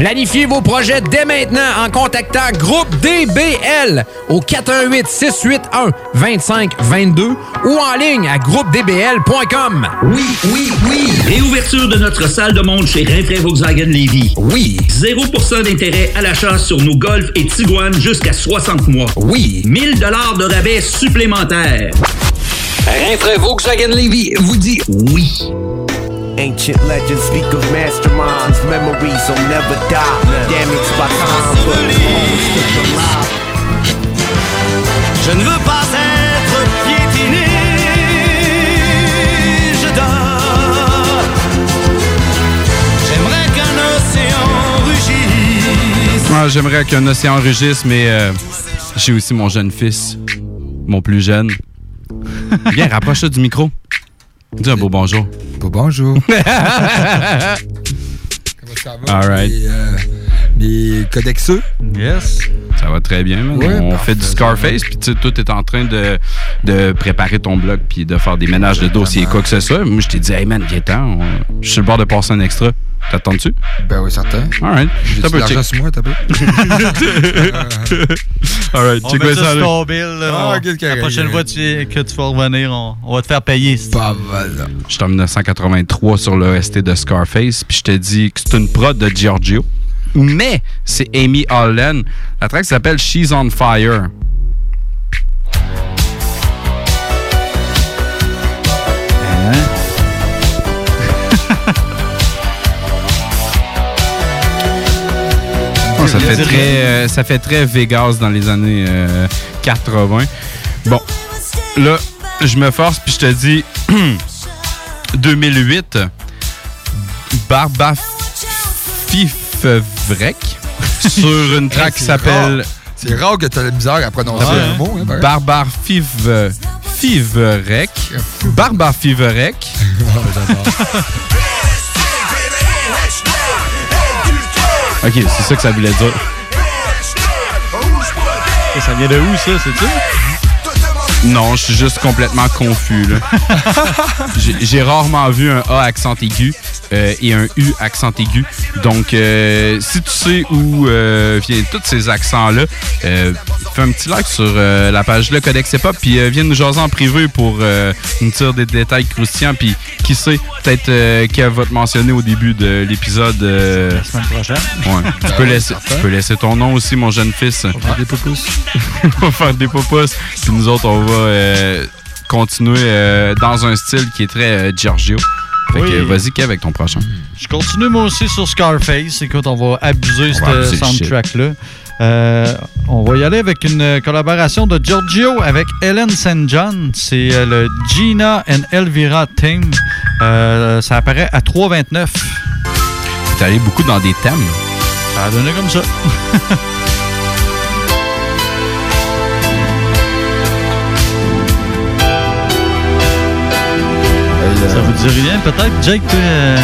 Planifiez vos projets dès maintenant en contactant Groupe DBL au 418 681 2522 ou en ligne à groupedbl.com. Oui, oui, oui. Réouverture de notre salle de monde chez Rinfrae Volkswagen Levy. Oui. 0% d'intérêt à l'achat sur nos Golf et Tiguan jusqu'à 60 mois. Oui. 1000 dollars de rabais supplémentaires. Rinfrae Volkswagen Levy vous dit oui. Ancient legends speak of masterminds. Memories will never die. Damaged by time, but alive. Je ne veux pas être piétiné. Je dors. J'aimerais qu'un océan rugisse. Ouais, J'aimerais qu'un océan rugisse, mais euh, j'ai aussi mon jeune fils, mon plus jeune. Viens, rapproche-toi du micro. Dis un beau bonjour. Beau bonjour. Comment ça va? All right. Les, euh, les codexeux? Yes. Ça va très bien, man. Ouais, On parfait, fait du Scarface, puis tu sais, toi, t'es en train de, de préparer ton blog, puis de faire des ménages de dossiers, quoi que ce soit. Moi, je t'ai dit, hey man, viens-t'en. on- Je suis sur le bord de passer un extra. T'attends-tu? Ben oui, certain. All right. J'ai de peu l'argent sur moi, t'as peu. All right, On check met ça, ça ton bill. Ah, On- la prochaine fois tu- que tu vas revenir, on, on va te faire payer. Pas mal. Je suis en 1983 sur l'OST de Scarface, puis je te dis que c'est une prod de Giorgio. Mais c'est Amy Holland. La track s'appelle She's on Fire. Hein? Oh, ça, fait très, euh, ça fait très Vegas dans les années euh, 80. Bon, là, je me force puis je te dis 2008, Barba Fifvrek sur une track qui c'est s'appelle. C'est rare que t'as la misère à prononcer Ouais. un mot. Hein, pareil. Barbar Fiv- Fivrek. Barbar Fivrek. Ok, c'est ça que ça voulait dire. Ça vient de où, ça, c'est-tu? Non, je suis juste complètement confus. J'ai rarement vu un A accent aigu euh, et un U accent aigu. Donc, euh, si tu sais où euh, viennent tous ces accents-là, euh, fais un petit like sur la page Le Codex Hip Hop, puis viens nous jaser en privé pour nous tirer des détails croustillants. Puis, qui sait, peut-être qu'elle va te mentionner au début de l'épisode. La semaine prochaine. Ouais. Tu peux, laisser, tu peux laisser ton nom aussi, mon jeune fils. On va faire des popous. on va faire des popous. Puis nous autres, on va continuer euh, dans un style qui est très euh, Giorgio. Fait que Oui. vas-y, Kev, avec ton prochain. Je continue moi aussi sur Scarface. Écoute, on va abuser ce soundtrack-là. Euh, on va y aller avec une collaboration de Giorgio avec Ellen St. John. C'est euh, le Gina and Elvira Team. Euh, ça apparaît à 3,29. T'es allé beaucoup dans des thèmes. Ça a donné comme ça. Ça vous dit rien, peut-être, Jake? toi, euh,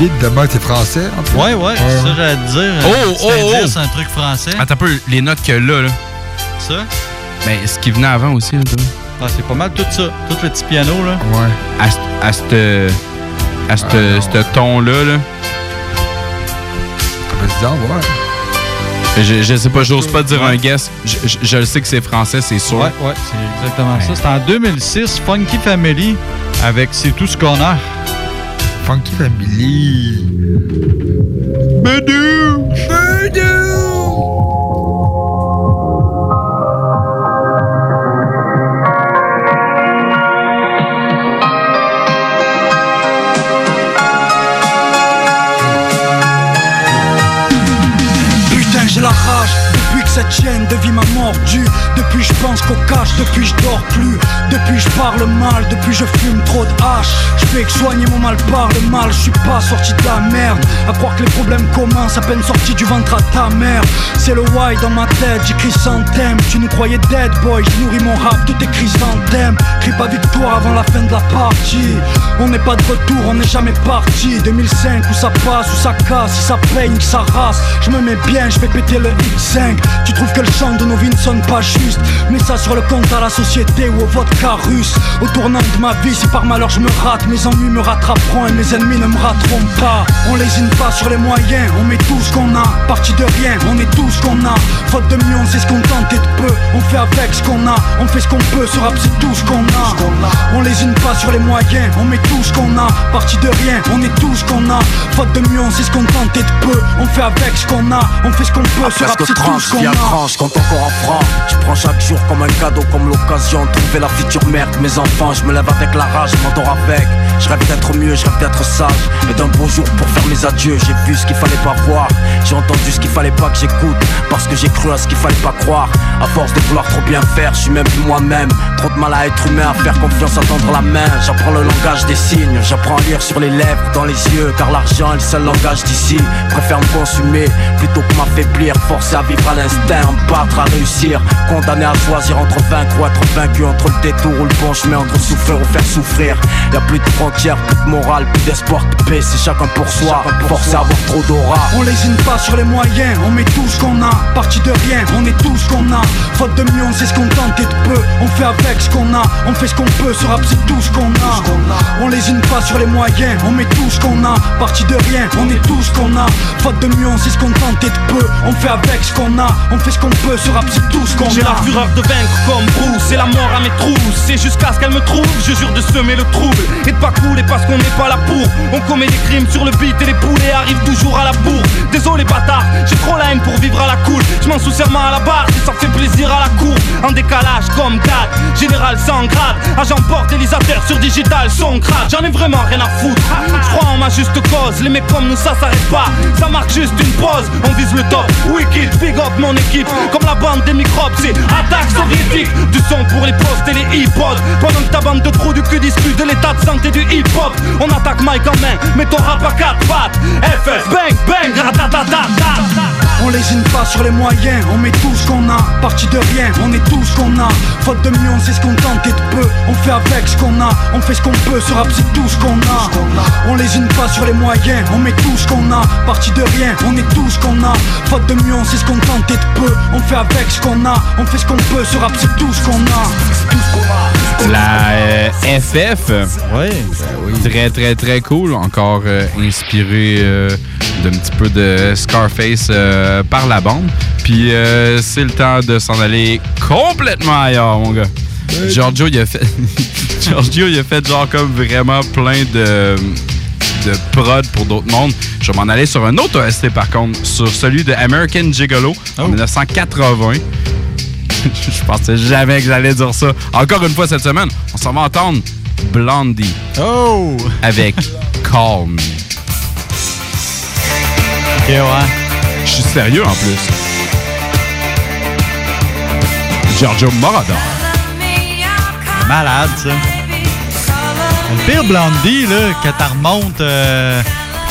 Vite demain, t'es français, en tout cas. Ouais, ouais, c'est ça, j'allais te dire. Oh, petit oh, indice, oh. un truc français. Attends un peu, les notes que là, là. Ça? Ben, ce qui venait avant aussi, là. Ah, c'est pas mal tout ça. Tout le petit piano, là. Ouais. À ce à c'te- à c'te- Ah, ton-là, là. Vas-y, donc, ouais. Je, je sais pas, j'ose pas dire un guess. Je, je- je le sais que c'est français, c'est sûr. Ouais, ouais, c'est exactement ça. C'était en 2006, Funky Family, avec C'est tout ce qu'on a. Funky Family. Bedou! Putain pense qu'au cash Depuis je dors plus Depuis je parle mal Depuis je fume trop de hache. Je fais que soigner mon mal par le mal. Je suis pas sorti de la merde. À croire que les problèmes commencent À peine sorti du ventre à ta mère. C'est le why dans ma tête J'écris sans thème. Tu nous croyais dead boy Je nourris mon rap Tout est chrysanthème Crie pas victoire avant la fin de la partie. On n'est pas de retour On n'est jamais parti. 2005 où ça passe Où ça casse Si ça peigne que ça race Je me mets bien Je vais péter le X5 Tu trouves que le chant de nos vies ne sonne pas juste ça sur le compte à la société ou au vodka russe Au tournant de ma vie Si par malheur je me rate Mes ennuis me rattraperont Et mes ennemis ne me rateront pas On lésine pas sur les moyens On met tout ce qu'on a Parti de rien On est tout ce qu'on a Faute de mieux on tente et de peu On fait avec ce qu'on a On fait ce qu'on peut Ce rap c'est tout ce qu'on a On lésine pas sur les moyens On met tout ce qu'on a Parti de rien On est tout ce qu'on a Faute de mieux on tente et de peu On fait avec ce qu'on a On fait ce qu'on peut Ce rap c'est tout ce qu'on a tranche, compte encore en francs Je prends chaque jour comme un cadeau, comme l'occasion de Trouver la future merde, mes enfants. Je me lève avec la rage, je m'endors avec. Je rêve d'être mieux, je rêve d'être sage. Et d'un beau jour pour faire mes adieux J'ai vu ce qu'il fallait pas voir. J'ai entendu ce qu'il fallait pas que j'écoute Parce que j'ai cru à ce qu'il fallait pas croire. À force de vouloir trop bien faire, je suis même plus moi-même. Trop de mal à être humain, à faire confiance, à tendre la main. J'apprends le langage des signes J'apprends à lire sur les lèvres, dans les yeux Car l'argent est le seul langage d'ici. Préfère me consumer plutôt que m'affaiblir. Forcé à vivre à l'instinct, battre, à réussir. Condamné à choisir entre vaincre ou être vaincu Entre le détour ou le bon chemin, entre souffrir ou faire souffrir Y'a plus de frontières, plus de morale, plus d'espoir de paix C'est chacun pour soi, forcé à avoir trop d'aura On lésine pas sur les moyens, on met tout ce qu'on a Parti de rien, on est tout ce qu'on a Faute de mieux, on sait ce qu'on tente et de peu On fait avec ce qu'on a, on fait ce qu'on peut Ce rap c'est tout ce qu'on a On lésine pas sur les moyens, on met tout ce qu'on a Parti de rien, on est tout ce qu'on a Faute de mieux, on sait ce qu'on tente et de peu On fait avec ce qu'on a, on fait ce qu'on peut Ce rap c'est tout ce qu'on a J'ai la fureur de vaincre comme Bruce. C'est la mort à mes trousses. C'est jusqu'à ce qu'elle me trouve. Je jure de semer le trouble Et de pas couler parce qu'on n'est pas là pour. On commet des crimes sur le beat Et les poulets arrivent toujours à la bourre. Désolé bâtard. J'ai trop la haine pour vivre à la cool. Je m'en serment à la barre Si ça fait plaisir à la cour. En décalage comme date Général sans grade. Agent porte-élisateur sur digital son crade J'en ai vraiment rien à foutre. Je crois en ma juste cause. Les mecs comme nous ça s'arrête pas. Ça marque juste une pause. On vise le top. Wicked Big up mon équipe. Comme la bande des microbes C'est attaque Du son pour les postes et les hip-hop Pendant que ta bande de trous du cul discute de l'état de santé du hip-hop On attaque mic en main Mets ton rap à quatre pattes FF bang bang ratatatata On lésine pas sur les moyens, on met tout ce qu'on a Parti de rien, on est tout ce qu'on a Faute de mieux, on sait ce qu'on tente et de peu On fait avec ce qu'on a, on fait ce qu'on peut Ce rap c'est tout ce qu'on a On lésine pas sur les moyens, on met tout ce qu'on a Parti de rien, on est tout ce qu'on a Faute de mieux, on sait ce qu'on tente et de peu On fait avec ce qu'on a, on fait ce qu'on peut C'est tout ce qu'on a Tout ce qu'on a La euh, FF. Très, très, très cool. Encore euh, inspiré euh, d'un petit peu de Scarface euh, par la bande. Puis euh, c'est le temps de s'en aller complètement ailleurs, mon gars. Giorgio, il a fait. Giorgio, il a fait genre comme vraiment plein de de prod pour d'autres mondes. Je vais m'en aller sur un autre OST par contre, sur celui de American Gigolo en 1980. Je pensais jamais que j'allais dire ça. Encore une fois cette semaine, on s'en va entendre Blondie. Oh! Avec Call Me. Ok, ouais. Je suis sérieux en plus. Giorgio Moroder. Malade, ça. Le pire Blondie, là, que tu remontes euh,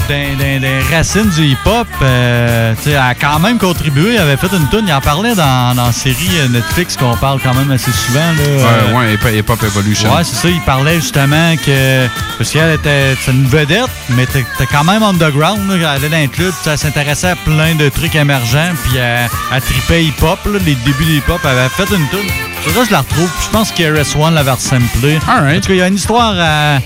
les racines du hip-hop, euh, tu sais, elle a quand même contribué. Elle avait fait une tune. Il en parlait dans, dans la série euh, Netflix qu'on parle quand même assez souvent. Là, Ouais, Euh, ouais, Hip- Hop Evolution. Ouais, c'est ça. Il parlait justement que. Parce qu'elle était une vedette, mais t'es quand même underground. Là, elle allait dans un club, elle s'intéressait à plein de trucs émergents, puis elle, elle tripait hip-hop, les débuts de hip-hop. Elle avait fait une tune. Je la retrouve. Je pense que RS1 l'avait ressemblé. En tout cas, il y a une histoire à.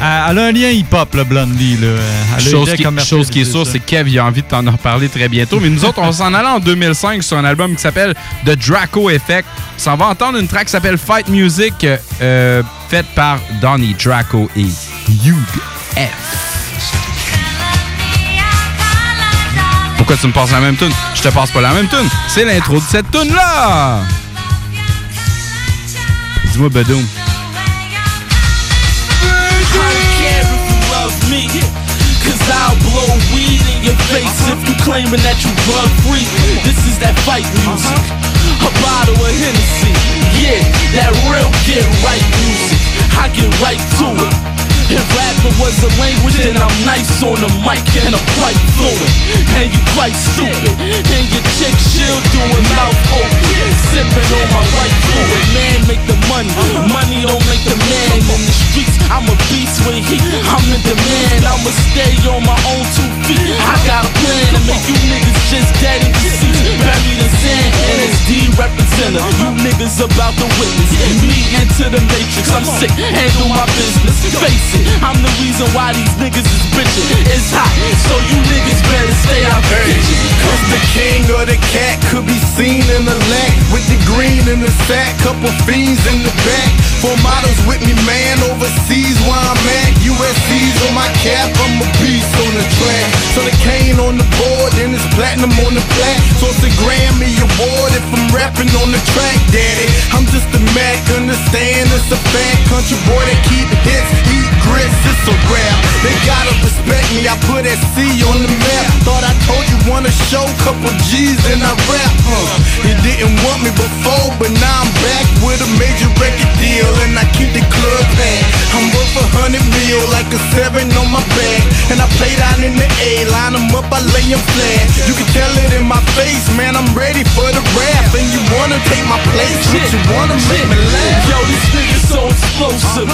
Elle a un lien hip-hop, le Blondie. Là. Elle Chose qui, chose qui est sûre, c'est que Kev il a envie de t'en reparler très bientôt. Mais nous autres, on s'en allait en 2005 sur un album qui s'appelle The Draco Effect. On s'en va entendre une track qui s'appelle Fight Music, euh, faite par Donnie Draco et Hugh F. Pourquoi tu me passes la même tune? Je te passe pas la même tune. C'est l'intro de cette tune là. Dis-moi Bedoum. I'll blow weed in your face if you claiming that you drug free. This is that fight music, a bottle of Hennessy. Yeah, that real get right music. I get right to it. If rapper was a language, then I'm nice on the mic and I'm quite fluent. And you quite stupid. And your chick chill doing mouth open. Sipping on my white fluid. Man make the money. Money don't make the man in the streets. I'm a beast with heat. I'm in demand. I'ma stay on my own two feet. I got a plan to make you niggas just dead the seats. Buried in sand. NSD representative. You niggas about to witness me into the matrix. I'm sick. Handle my business. Face it. I'm the reason why these niggas is bitching. It's hot. So you niggas better stay out kitchen. Cause the king or the cat could be seen in the lack with the green in the sack, couple fiends in the back. Four models with me, man, overseas where I'm at. USC's on my cap, I'm a beast on the track. So the cane on the board, and it's platinum on the plat. So it's a Grammy award if I'm rapping on the track, daddy. I'm just a Mac, understand it's a fact. Country boy that keep hits, eat grits, it's a rap. They gotta respect me, I put that C on the map. Thought I told you wanna show couple G's and I rap, huh? You didn't want me before, but now I'm back with a major record deal and I keep the club packed. I'm worth a hundred mil like a seven on my back. And I play down in the A, line 'em up, I lay 'em flat. You can tell it in my face, man, I'm ready for the rap. And you wanna take my place, but you wanna make me laugh. Yo, this nigga so explosive.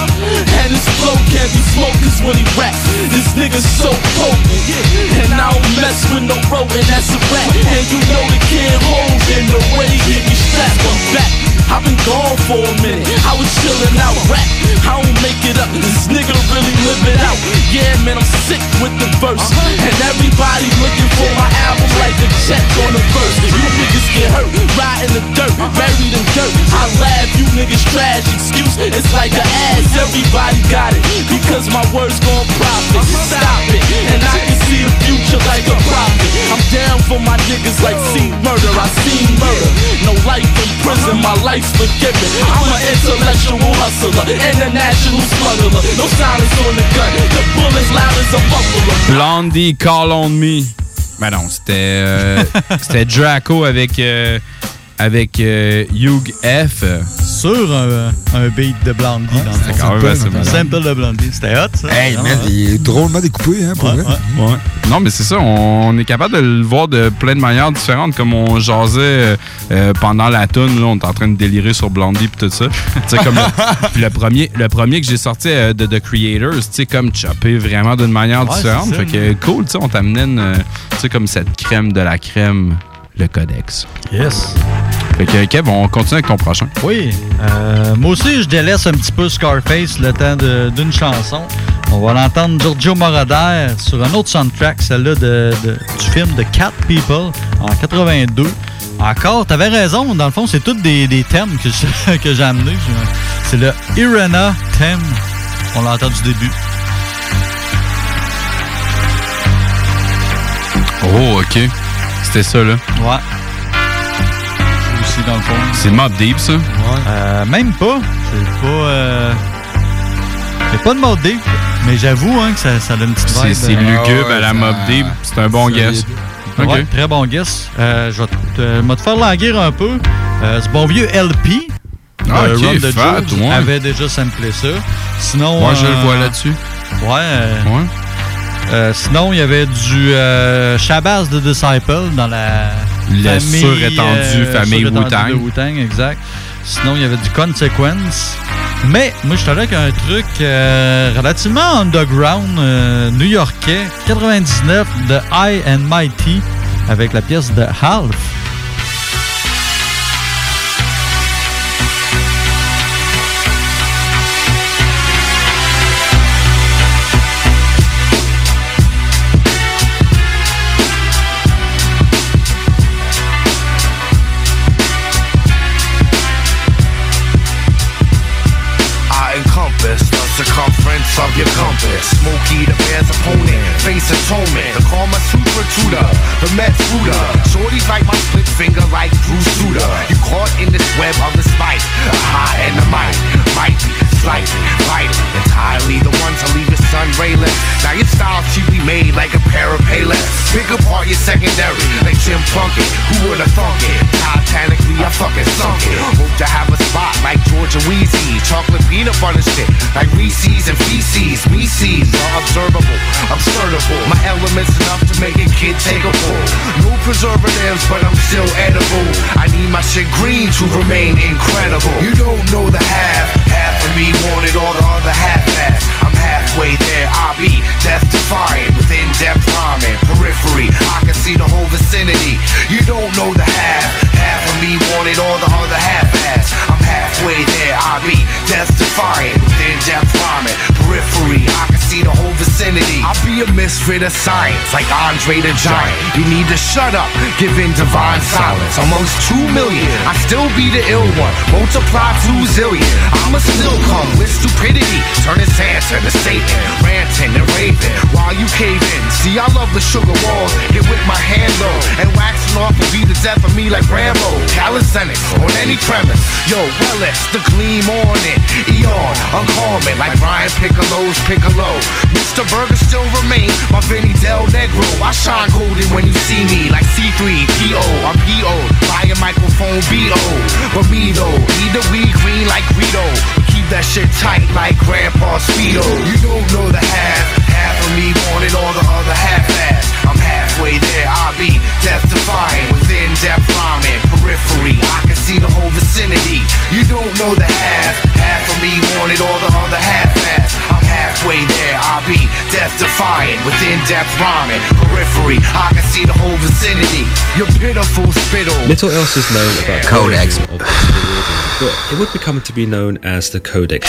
And his flow can't be when he rap. This nigga so potent. And I don't mess with no rodent, that's a rat. And you know the kid holds in the way he be strapped. I'm back. I've been gone for a minute. I was chillin' out rap. I don't make it up. This nigga really live it out. Yeah, man, I'm sick with the verse. And everybody looking for my album like a check on the verse. You niggas get hurt, ride in the dirt, buried in dirt. I laugh, you niggas trash. Excuse, it's like an ass. Everybody got it because my words gon' profit. Stop it, and I can see the future like a prophet. I'm down for my niggas like see murder. I seen murder. No life in prison, my life's forgiven. I'm an intellectual hustler, international smuggler. No silence on the gun. The bullets loud as a buffalo. Blondie, Call on Me. Ben non, c'était euh, c'était Draco avec, euh, avec euh, Hugh F. Sur un, un beat de Blondie. dans le fond. quand même assez Un sample de Blondie. C'était hot, ça. Hey, man, il est drôlement découpé, hein, pour vrai. Ouais. Non, mais c'est ça, on est capable de le voir de plein de manières différentes, comme on jasait euh, euh, pendant la tune, là, on est en train de délirer sur Blondie et tout ça. Tu comme le, premier, le premier que j'ai sorti euh, de The Creators, tu sais, comme chopé vraiment d'une manière Ouais, différente. Fait que cool, tu sais, on t'amenait euh, tu sais, comme cette crème de la crème, le codex. Yes. Fait que Kev, on continue avec ton prochain. Oui. Euh, moi aussi, je délaisse un petit peu Scarface le temps de- d'une chanson. On va l'entendre Giorgio Moroder sur un autre soundtrack, celle-là de, de- du film The Cat People en 82. Encore, t'avais raison, dans le fond, c'est tous des, des thèmes que je- que j'ai amenés. C'est le Irena theme. On l'entend du début. Oh, OK. C'était ça, là. Ouais. Dans le fond. C'est Mob Deep, ça? Euh, même pas. C'est pas. Euh... C'est pas de mode deep, mais j'avoue hein, que ça, ça donne une petite C'est vibe. c'est euh, lugubre à la Mob Deep. C'est un bon guess. Ok. Ouais, très bon guess. Euh, je vais te, euh, faire languir un peu. Euh, ce bon vieux LP. Ah, euh, ok, Run the fat, Jewels, ouais. avait déjà samplé ça. Sinon. Moi, je le euh, vois là-dessus. Ouais. euh, euh, sinon, il y avait du euh, Shabazz de Disciple dans la La famille, surétendue famille surétendue Wu-Tang. Wu-Tang, exact. Sinon, il y avait du Consequence. Mais moi, je suis allé avec un truc euh, relativement underground, euh, new-yorkais, 99 de High and Mighty, avec la pièce de Half. Smokey the bear's opponent, face atonement. The karma super tutor, the Met Fruiter. Shorties like my split finger like Bruce Sutter. You caught in this web of the spike. The high and the might, might be slightly, vital, entirely the one to leave your sun rayless. Now your style cheaply made like a pair of payless. Pick apart your secondary, like Jim Plunkett. Who would've thunk it? Titanically, I fucking sunk it. Hope to have a spot like Georgia Wheezy. Chocolate peanut butter shit, like Reese's and feces. Me sees are observable, absurdable. My elements enough to make a kid take a pull. No preservatives, but I'm still edible. I need my shit green to remain incredible. You don't know the half, half of me wanted all the other half halfway there, I'll be death defying with in-depth rhyming. Periphery, I can see the whole vicinity. You don't know the half, half of me wanted all the other half ass. I'm halfway there, I'll be death defying with in-depth rhyming. Periphery, I can see the whole vicinity. I'll be a misfit of science, like Andre the Giant. You need to shut up, give in divine silence. Amongst two million, I still be the ill one. Multiply two zillion, I'ma still come with stupidity. Turning Santa to Satan, ranting and raving while you cave in. See, I love the sugar walls, get with my hand low, and waxing off will be the death of me like Rambo. Calisthenics on any premise. Yo, it's the gleam on it. Eon, uncommon, like Brian Piccolo's Piccolo. Mr. Burger still remain my Vinny Del Negro. I shine golden when you see me, like C3PO. I'm PO, buy a microphone BO. But me though, the weed green like Rito. Keep that shit tight like Grandpa Speedo. You don't know the half, half of me wanted all the other half ass. I'm halfway there, I'll be death defying with in-depth rhyming. Periphery, I can see the whole vicinity. You don't know the half, half of me wanted all the other half ass. I'm halfway there, I'll be death defying with in-depth rhyming. Periphery, I can see the whole vicinity. You're pitiful spittle. Little else is known about Codex. but it would become to be known as the Codex.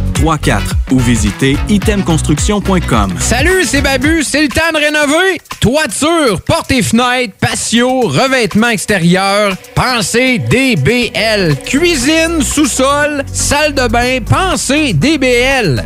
418-454-8834 ou visitez itemconstruction.com. Salut, c'est Babu, c'est le temps de rénover. Toiture, portes et fenêtres, patio, revêtement extérieur, pensez DBL. Cuisine, sous-sol, salle de bain, pensez DBL.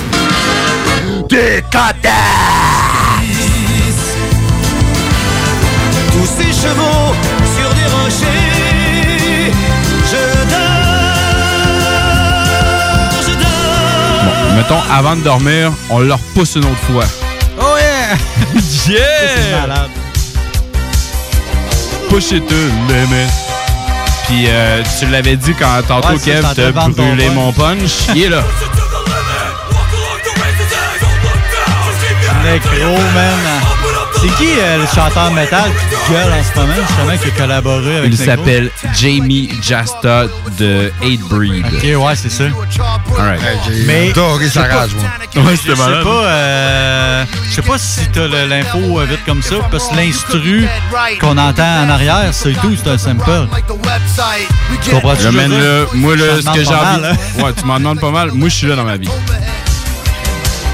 Tous ces chevaux sur des rochers, je dors, je dors. Bon, mettons, avant de dormir, on le repousse une autre fois. Oh yeah! Yeah! Malade. Push it limit. Puis euh, tu l'avais dit quand tantôt, Ouais, Kev, t'as ton brûlé mon punch. Il est là. Man. C'est qui euh, le chanteur métal qui gueule en ce moment, justement, qui a collaboré avec Il s'appelle Jamie Jasta de Hate Breed. Ok, ouais, c'est ça. Alright. Mais adoré je sais sa pas- rage, moi. Ouais, Je c'était sais malade. pas, euh, je sais pas si t'as l'info euh, vite comme ça, parce que l'instru qu'on entend en arrière, c'est tout, c'est un sample. Tu comprends-tu? Là, ce que je man, veux là, dire? moi, là, ce que j'ai envie. mal, hein? Ouais, tu m'en demandes pas mal. Moi, je suis là dans ma vie.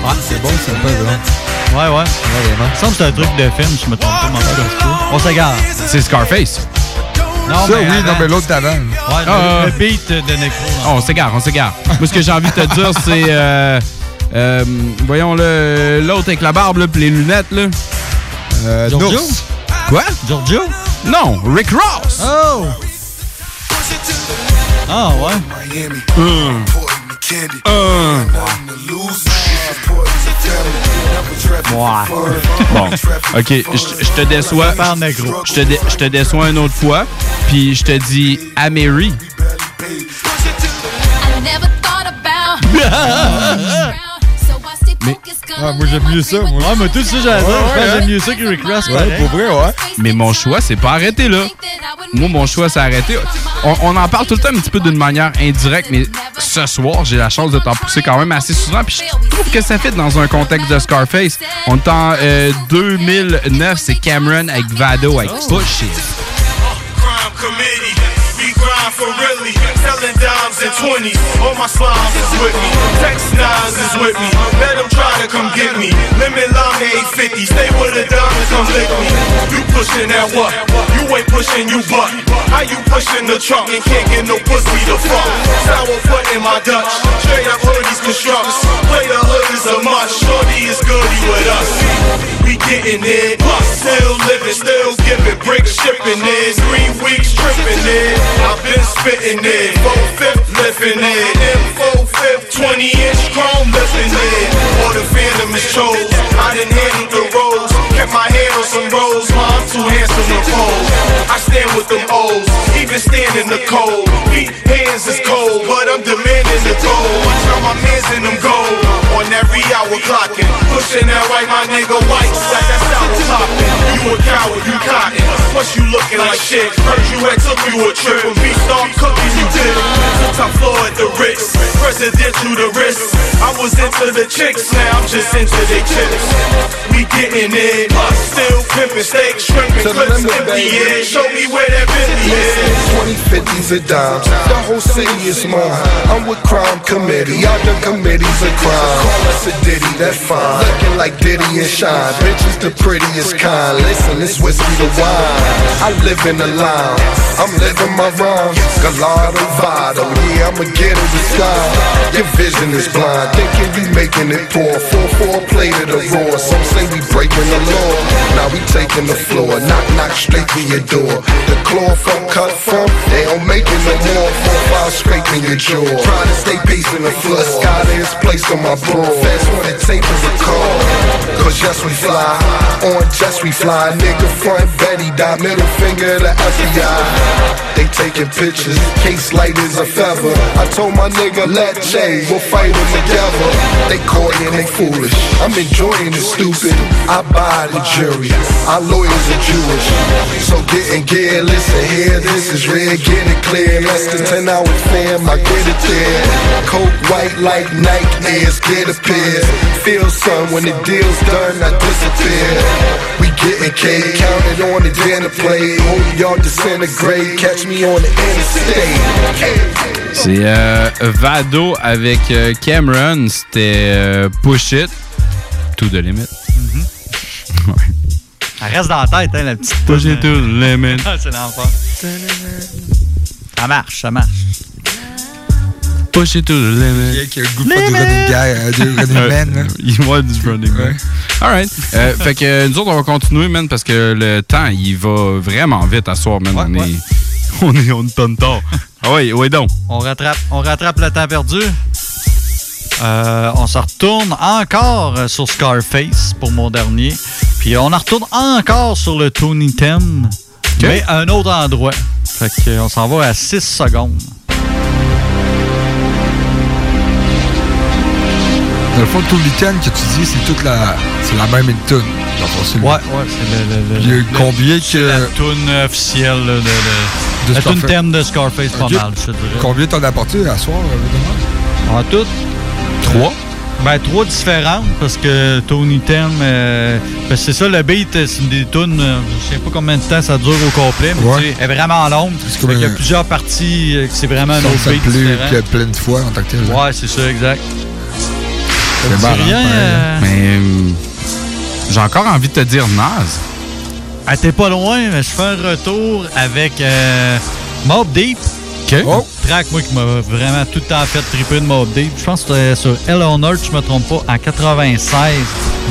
Ouais, c'est bon, c'est pas bon. Ouais, ouais. Il me semble que c'est un truc de film, je me trompe pas, mais en tout cas, On s'égare. C'est Scarface. Non, Ça, mais oui, avant- non, mais l'autre d'avant. Ouais, le, Ah, le beat de Necro. Oh, on s'égare, on s'égare. Moi, ce que j'ai envie de te dire, c'est. euh, euh, voyons le l'autre avec la barbe, là, puis les lunettes, là. Euh, Giorgio? Nours. Quoi? Giorgio? Non, Rick Ross. Oh! Ah, ouais. Hum. Hum. Bon, ok, je te déçois. Je te, dé- te déçois une autre fois, puis je te dis à Mary. Mais, Ah, moi, j'aime mieux ça, moi. Ouais, mais tout ça, dire. Ouais, ouais, j'aime mieux ça que Rick Ross. Ouais, pareil. pour vrai, ouais. mais mon choix, c'est pas arrêté là. Moi, mon choix, c'est arrêté. On, on en parle tout le temps un petit peu d'une manière indirecte, mais ce soir, j'ai la chance de t'en pousser quand même assez souvent. Puis je trouve que ça fait dans un contexte de Scarface. On est en euh, 2009, c'est Cameron avec Vado avec Push It. Selling dimes and twenties. All my slimes is with me. Text nines is with me. Let them try to come get me. Limit line 850. Stay with a dime come lick me. You pushing that what? You ain't pushing you butt. How you pushing the truck and can't get no pussy to fuck? Sour foot in my Dutch. Straight up hoodies constructs. Play the hood is a must. Shorty is goody with us. We getting it. Plus still living, still giving. Bricks shipping it. Three weeks tripping it. Been spitting it. Four fifth lifting it. M four fifth, 20 inch chrome lifting it. Or the phantom is chose. I done handled the roles. Kept my on some rolls. Mom, I'm too handsome to pose. I stand with them O's. Even stand in the cold. Feet, hands is cold. But I'm demanding the gold. Watch how my mans in them gold. On every hour clocking. Pushing that right, my nigga white. Like that sour popping. You a coward, you cotton. Plus you looking like shit. Heard you had took you a trip. When beef start cooking, you did. Top floor at the Ritz. Presidential the wrist. I was into the chicks, now I'm just into the chips. We getting it. Still pimping steak, shrimping To the clips, empty baby. it. Show me where that Bentley is. 20, 50s a dimes. The whole city is mine. I'm with crime committee. All the committees of crime. Call us a ditty, that's fine. Looking like Diddy and Shine. Bitches the prettiest kind. Listen, it's whiskey to wine. I live in the line. I'm living my rhymes. Gallardo Vado. Yeah, I'ma get it the sky. Your vision is blind. Thinking you making it poor. 4-4 plate of the raw. Some say we breaking the law. Now we taking the floor. Knock, knock straight to your door. The cloth I'm cut from, they don't make it no more. Four, five scraping your jaw. Trying to stay pacing the floor. Sky is placed on my broad. Fast when it tapers a car. Cause yes, we fly. On jets we fly. Nigga front Betty die. Middle finger to FBI. They taking pictures. Case light as a feather. I told my nigga, let Jay, we'll fight them together. They coy and they foolish. I'm enjoying the stupid. I buy the jury. Our lawyers are Jewish. So get in gear, listen here. This is red, get it clear. Less than 10 hours fam, I get it there. Coat white like Nike ears, get a pair. Feel some when the deal's done, I disappear. We getting cake, counted on the dinner plate. Hope y'all disintegrate. Catch me on the interstate. C'est euh, Vado avec euh, Cameron. C'était euh, Push It. To the limit. Elle reste dans la tête, hein, la petite Push it to the limit. Ah, c'est l'enfer. Ça marche, ça marche. Push it to the limit. Qui a le goût de faire du running guy, euh, running man. Il voit du running man. Alright. Euh, fait que euh, nous autres, on va continuer, man, parce que le temps, il va vraiment vite à soir, man. on, est, on est. On tonne tard. Ah ouais, ouais donc. On rattrape, on rattrape le temps perdu. Euh, on se retourne encore sur Scarface pour mon dernier. Puis on en retourne encore sur le Tony Ten, mais à un autre endroit. Fait que, euh, on s'en va à 6 secondes. Dans le fond, tout le week-end que tu dis, c'est toute la, c'est la même tune. C'est le- Ouais, ouais, c'est le, le, le- Puis, euh, le- combien que- la tune officielle de, de- De la tune thème de Scarface, pas mal, je te dirais. Combien t'en as apporté à soir, évidemment? En tout? Trois. Ben, trois différentes, parce que Tony Ten, euh, ben, c'est ça, le beat, euh, c'est une des tunes, euh, je sais pas combien de temps ça dure au complet, mais Ouais. tu sais, elle est vraiment longue. comme qu'il y a plusieurs parties, euh, que c'est vraiment un autre beat différent. plein, de fois en tant que tel. là. Ouais, c'est ça, exact. C'est marrant, rien, euh, Mais euh, j'ai encore envie de te dire Naz. Ah, t'es pas loin, mais je fais un retour avec euh, Mob Deep. OK. Oh! Track, moi, qui m'a vraiment tout le temps fait triper de Mob Deep. Je pense que c'était sur Hell on Earth, je me trompe pas, en 96.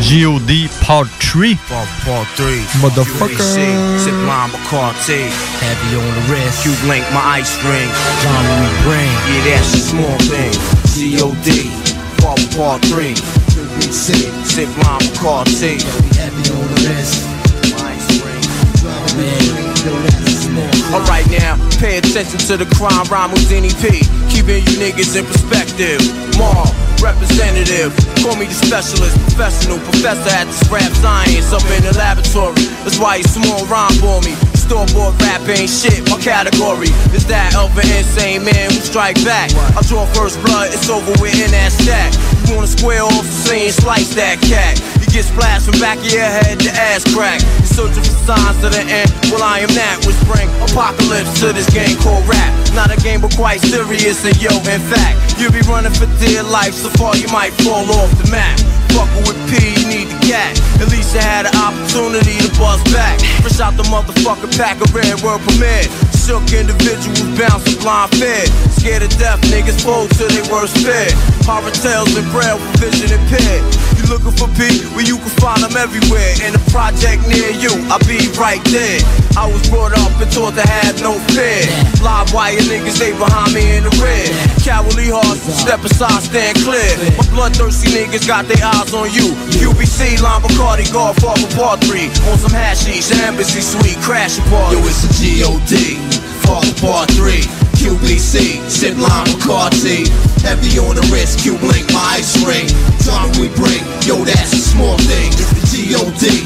G.O.D. Part 3. Part 3. Motherfucker. Line Bacardi. Heavy on the wrist. Cube link, my ice ring. John Louis Brain. Yeah, that's a small thing. C.O.D. Part, part 3. QBC, Zip line Bacardi. Heavy on the wrist. My ice ring. Alright now, pay attention to the crime rhyme with Denny P. Keeping you niggas in perspective. Marl, representative. Call me the specialist, professional, professor at this rap science up in the laboratory. That's why you small rhyme for me. Store-bought rap ain't shit, my category is that of an insane man who strike back. I draw first blood, it's over with in that stack. You wanna square off, saying slice that cat. You get splashed from back of your head to ass crack. You're searching for signs to the end. Well, I am that which bring apocalypse to this game called rap. Not a game, but quite serious. And yo, in fact, you'll be running for dear life so far you might fall off the map. Fucking with P, you need the cat. At least I had an opportunity to bust back. Fresh out the motherfucker pack of red word permit. Shook individuals bouncing blind fed. Scared of death, niggas fold to their worst fear. Horror tales and braille for vision impaired. Looking for P? Well, you can find them everywhere. In a project near you, I'll be right there. I was brought up and taught to have no fear. Live wire niggas, they behind me in the red. Cowardly hearts, step aside, stand clear. My bloodthirsty niggas got their eyes on you. QBC, Line Bacardi, Godfather Part 3. On some hashish, embassy suite, crash party. Yo, it's a G.O.D. Father Part 3. QBC, Sip Line Bacardi. Heavy on the wrist, Q Blink, my ice ring. Time we bring, yo, that's a small thing. It's the G.O.D.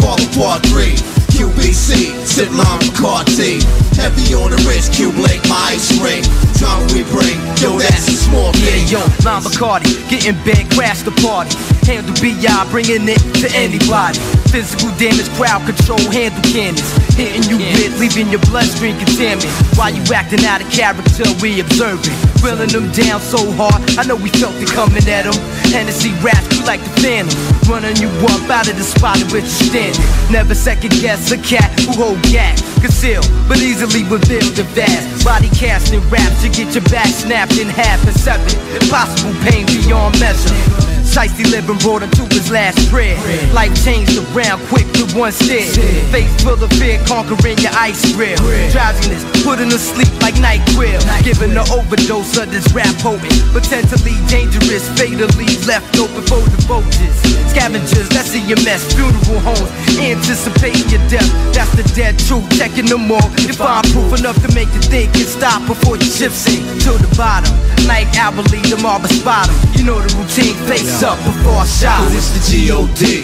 Father Part 3. QBC, Sip Line Bacardi. Heavy on the wrist, Q Blink, my ice ring. Time we bring, yo, that's a small thing. Yeah, yo, Lime Bacardi, getting bent, crash the party. Handle BI, bringing it to anybody. Physical damage, crowd control, handle cannons. Hitting you with, leaving your bloodstream contaminated. While you acting out of character, we observing. Grilling them down so hard, I know we felt it coming at them. Hennessy raps, you like the phantom. Running you up out of the spot in which you standing. Never second guess a cat who hold gas. Conceal, but easily reveal the vast. Body casting raps to get your back snapped in half and seven. Impossible pain beyond measure. Shiesty living brought him to his last prayer. Life changed around quick with one stare. Face full of fear, conquering your ice grill. Drowsiness, putting to sleep like night quill. Giving the overdose of this rap poet. Potentially dangerous, fatally left open for the vultures. Scavengers, that's in your mess. Funeral homes, anticipating your death. That's the dead truth. Checking them all. Find proof enough to make you think and stop before you chip sink to the bottom. Night hourly, the marble 'em. You know the routine. Face up before I shot. It's the G.O.D.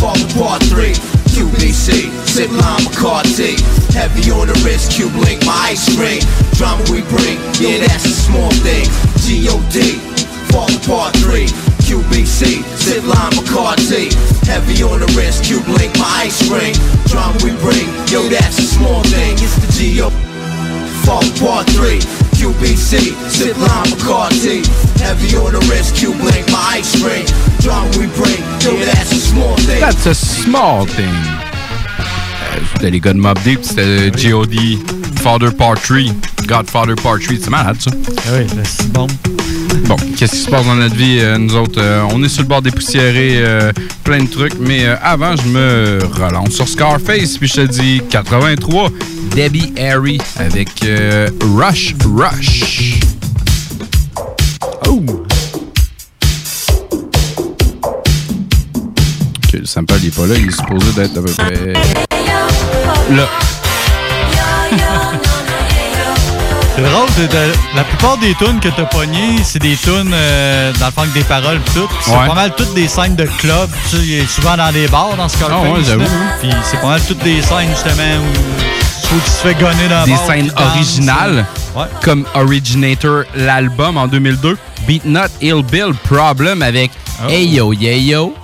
Fall apart 3. QBC, sip lime McCarthy. Heavy on the wrist, cube link, my ice ring. Drama we bring, yeah, that's a small thing. G.O.D. Fall apart 3. QBC, sip lime McCarthy. Heavy on the wrist, cube link, my ice ring. Drama we bring, yo, that's a small thing. It's the G.O. Fall apart 3. QBC, sip lime McCarthy. Heavy on the wrist, cube link, my ice ring. Drama we bring, yo, that's a small thing. That's a small thing. C'était les gars de Mob Deep, c'était G.O.D. Father Part 3. Godfather Part 3, c'est malade ça. Oui, c'est bon. Bon, qu'est-ce qui se passe dans notre vie? euh, nous autres, euh, on est sur le bord des poussiérés, euh, plein de trucs, mais euh, avant, je me relance sur Scarface, puis je te dis 83, Debbie Harry avec Rush Rush. Oh! Ok, le sample il est pas là, il est supposé d'être à peu près là. C'est drôle, de- la plupart des tunes que t'as pognées, c'est des tunes euh, dans le fond avec des paroles pis tout. C'est Ouais. pas mal toutes des scènes de club. Tu sais, il est souvent dans des bars dans ce cas-là. Ouais. Puis c'est pas mal toutes des scènes justement où tu te fais gonner dans des scènes originales, comme Originator, l'album en 2002, Beat Not Ill Bill Problem avec Oh. Hey Yo Yeah. Yo,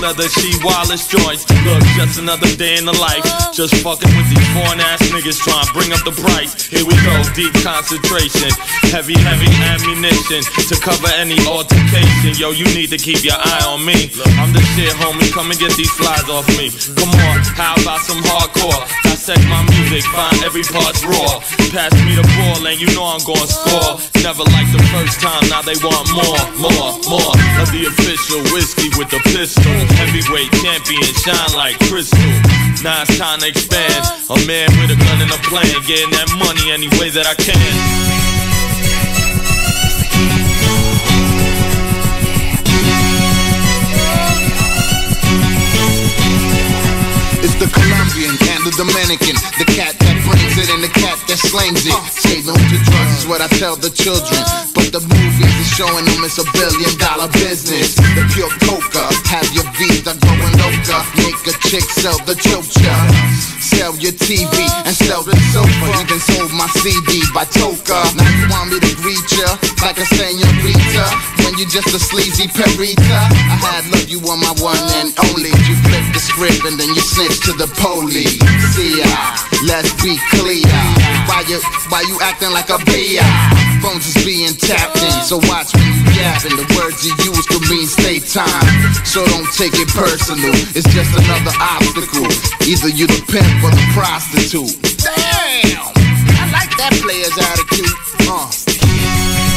leather, she wireless joints. Look, just another day in the life. Just fucking with these foreign ass niggas trying to bring up the price. Here we go, deep concentration, heavy, heavy ammunition to cover any altercation. Yo, you need to keep your eye on me. I'm the shit, homie. Come and get these flies off me. Come on, how about some hardcore? Dissect my music, find every part's raw. Pass me the ball and you know I'm gonna score. Never like the first time, now they want more, more, more of the official whiskey with the pistol. Heavyweight champion, shine like crystal. Now it's time to expand. A man with a gun and a plan, getting that money any way that I can. The Colombian and the Dominican, the cat that brings it and the cat that slings it. Say no to drugs is what I tell the children, but the movies is showing them it's a billion dollar business. The pure coca, have your visa going loca, make a chick sell the chocha. Sell your TV and sell the sofa. Even sold my CD by Toka. Now you want me to greet ya like a senorita when you just a sleazy perita. I had love you on my one and only. You flip the script and then you snitch to the police. See ya, let's be clear. Why you why you acting like a beer? Phones is being tapped in, so watch you yapping. The words you use could mean stay time, so don't take it personal. It's just another obstacle. Either you the pimp or the prostitute. Damn, I like that player's attitude. Uh.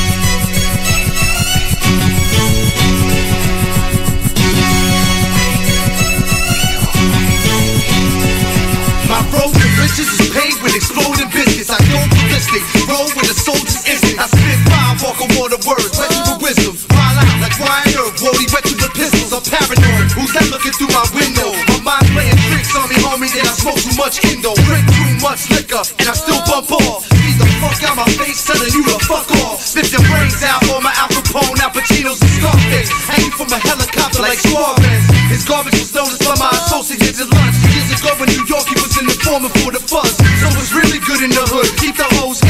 Roll with a soldier's instinct. I spit fire, walk on water words, with wisdom. Wild out like Ryan Earp, Wody, wet you the pistols. I'm paranoid. Who's that looking through my window? My mind playing tricks on me, homie. Then I smoke too much Indo, drink too much liquor, and I still bump off. Beat the fuck out my face, telling you to fuck off. Spit your brains out on my Al Capone, Al Pacino's and Scarface. Hanging from a helicopter like Suarez. His garbage was noticed by my associates at lunch. Years ago in New York, he was in the foreman for the fuzz. So it's really good in the hood. Keep the hoes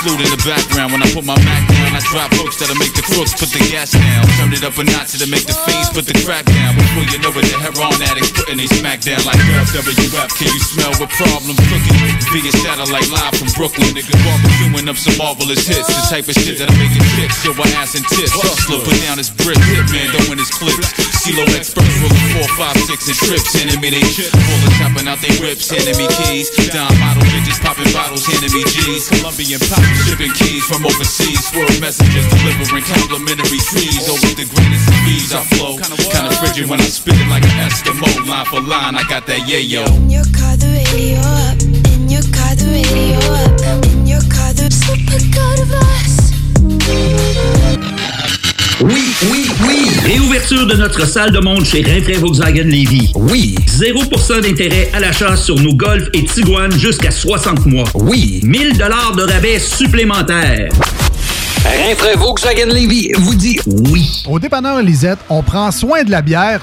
flute in the background. When I put my Mac down, I drop hooks that'll make the crooks put the gas down. Turn it up a notch to make the fiends put the crack down. Before you know it, the heroin addicts putting they smack down like WWF. Can you smell what problems cooking? Via satellite live from Brooklyn. Nigga barbecuing up some marvelous hits. The type of shit that'll make it tick. Show my ass and tips. Hustler, put down his brick. Hitman, throwing his clips. CeeLo experts rolling four, five, six and trips. Enemy they chip. Bullets chopping out they whips. Enemy keys. Dime model bitches popping bottles. Enemy G's. Colombian pop shipping keys from overseas. Word messages delivering complimentary trees. Over the greatest of fees I flow. Kinda frigid when I spit it like an Eskimo. Line for line, I got that yayo. In your car, the radio up. In your car, the radio up. In your car, the super of us. Oui, oui, oui! Réouverture de notre salle de monde chez Rinfraie Volkswagen Levy. Oui! 0% d'intérêt à l'achat sur nos Golf et Tiguan jusqu'à 60 mois. Oui! 1000 dollars de rabais supplémentaires. Rinfraie Volkswagen Levy vous dit oui. Au dépanneur Lisette, on prend soin de la bière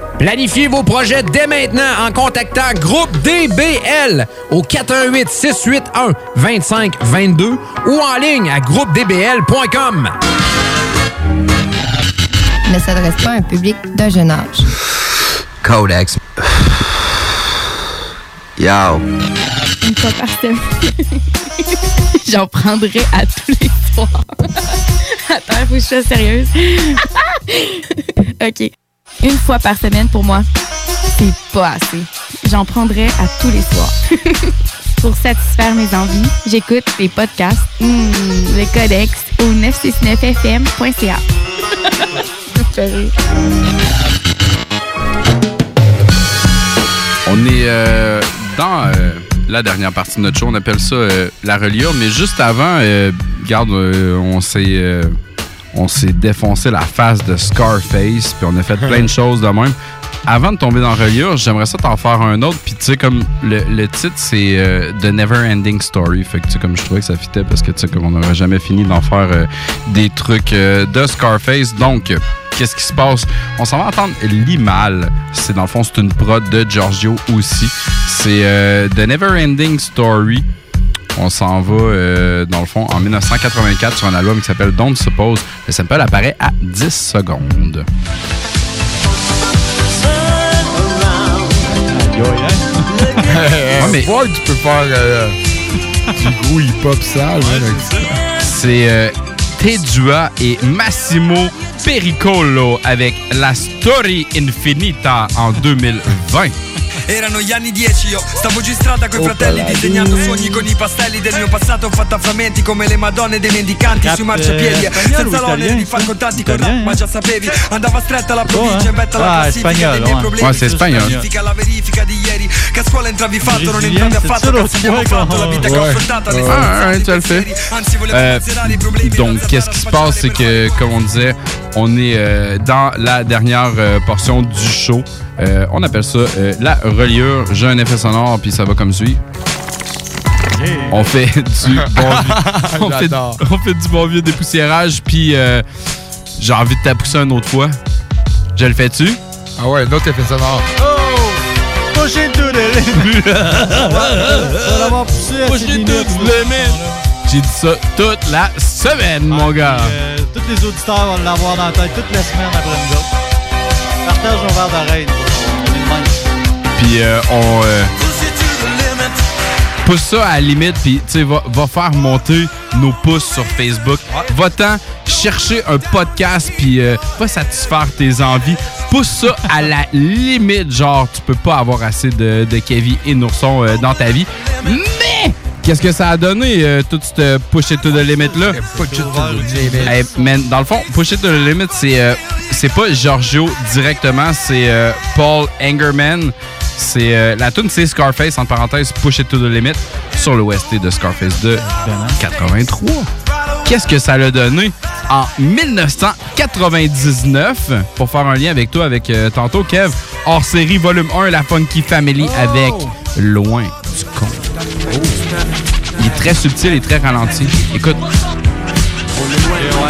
Planifiez vos projets dès maintenant en contactant Groupe DBL au 418 681 2522 ou en ligne à groupedbl.com. Ne s'adresse pas à un public d'un jeune âge. Codex. Yo. Une fois par semaine. J'en prendrai à tous les soirs. Attends, faut que je sois sérieuse. OK. Une fois par semaine, pour moi, c'est pas assez. J'en prendrai à tous les soirs. pour satisfaire mes envies, j'écoute les podcasts, hmm, le codex au 969fm.ca. On est euh, dans euh, la dernière partie de notre show. On appelle ça euh, la reliure. Mais juste avant, euh, on s'est on s'est défoncé la face de Scarface. Puis on a fait plein de choses de même. Avant de tomber dans reliure, j'aimerais ça t'en faire un autre. Puis tu sais, comme le, le titre, c'est euh, The Never Ending Story. Fait que tu sais, comme je trouvais que ça fitait parce que tu sais, comme on n'aurait jamais fini d'en faire euh, des trucs euh, de Scarface. Donc, qu'est-ce qui se passe? On s'en va entendre Limal. C'est dans le fond, c'est une prod de Giorgio aussi. C'est euh, The Never Ending Story. On s'en va, euh, dans le fond, en 1984 sur un album qui s'appelle Don't Suppose. Le sample apparaît à 10 secondes. Ouais, mais... Voir que tu peux faire euh, du gros hip-hop sage hein. C'est euh, Tedua et Massimo Pericolo avec La Story Infinita en 2020. Erano gli anni 10 io stavo giù in strada coi fratelli disegnando sogni con i pastelli del mio passato fatta a frammenti come le madonne dei mendicanti Cap- sui marciapiedi eh, spagnolo senza l'onere di far contatti con Italien, ma già sapevi andava stretta la provincia in vetta alla Ah, classifica spagnolo, dei miei ouais. problemi c'est espagnol. Verifica la verifica di ieri che a scuola entravi fatto non entravi affatto cazzo abbiamo fatto la quand- vita che ho Ouais. affrontato le Ah, fais. anzi volevo considerare i problemi donc, qu'est-ce qui se passe, c'est que, comme on disait, on est euh, dans la dernière euh, portion du show. Euh, on appelle ça euh, la reliure. J'ai un effet sonore, puis ça va comme suit. On fait du bon vieux, on, fait, on fait du bon vieux dépoussiérage, puis euh, j'ai envie de tapousser un autre fois. Je le fais-tu? Ah ouais, un autre effet sonore. Oh! Push it to the limit! On va l'avoir poussé à Push ses it limites. to the limit. J'ai dit ça toute la semaine, mon gars. Euh, tous les auditeurs vont l'avoir dans la tête toute la semaine après nous autres. Partage mon verre d'oreille. Puis euh, on euh, pousse ça à la limite, puis tu sais, va, va faire monter nos pouces sur Facebook. Va-t'en chercher un podcast, puis euh, va satisfaire tes envies. Pousse ça à la limite, genre, tu peux pas avoir assez de, de Kevin et Nourson dans ta vie. Mais qu'est-ce que ça a donné, euh, tout ce push it to the limit là? Hey, man, dans le fond, Push It to the Limit, c'est euh, c'est pas Giorgio directement, c'est euh, Paul Angerman. C'est euh, la tune c'est Scarface entre parenthèses Push It to the Limit sur le OST de Scarface de 83. Qu'est-ce que ça l'a donné? En 1999 pour faire un lien avec toi avec tantôt Kev hors série volume 1 La Funky Family avec Loin Il est très subtil et très ralenti. Écoute. On est loin,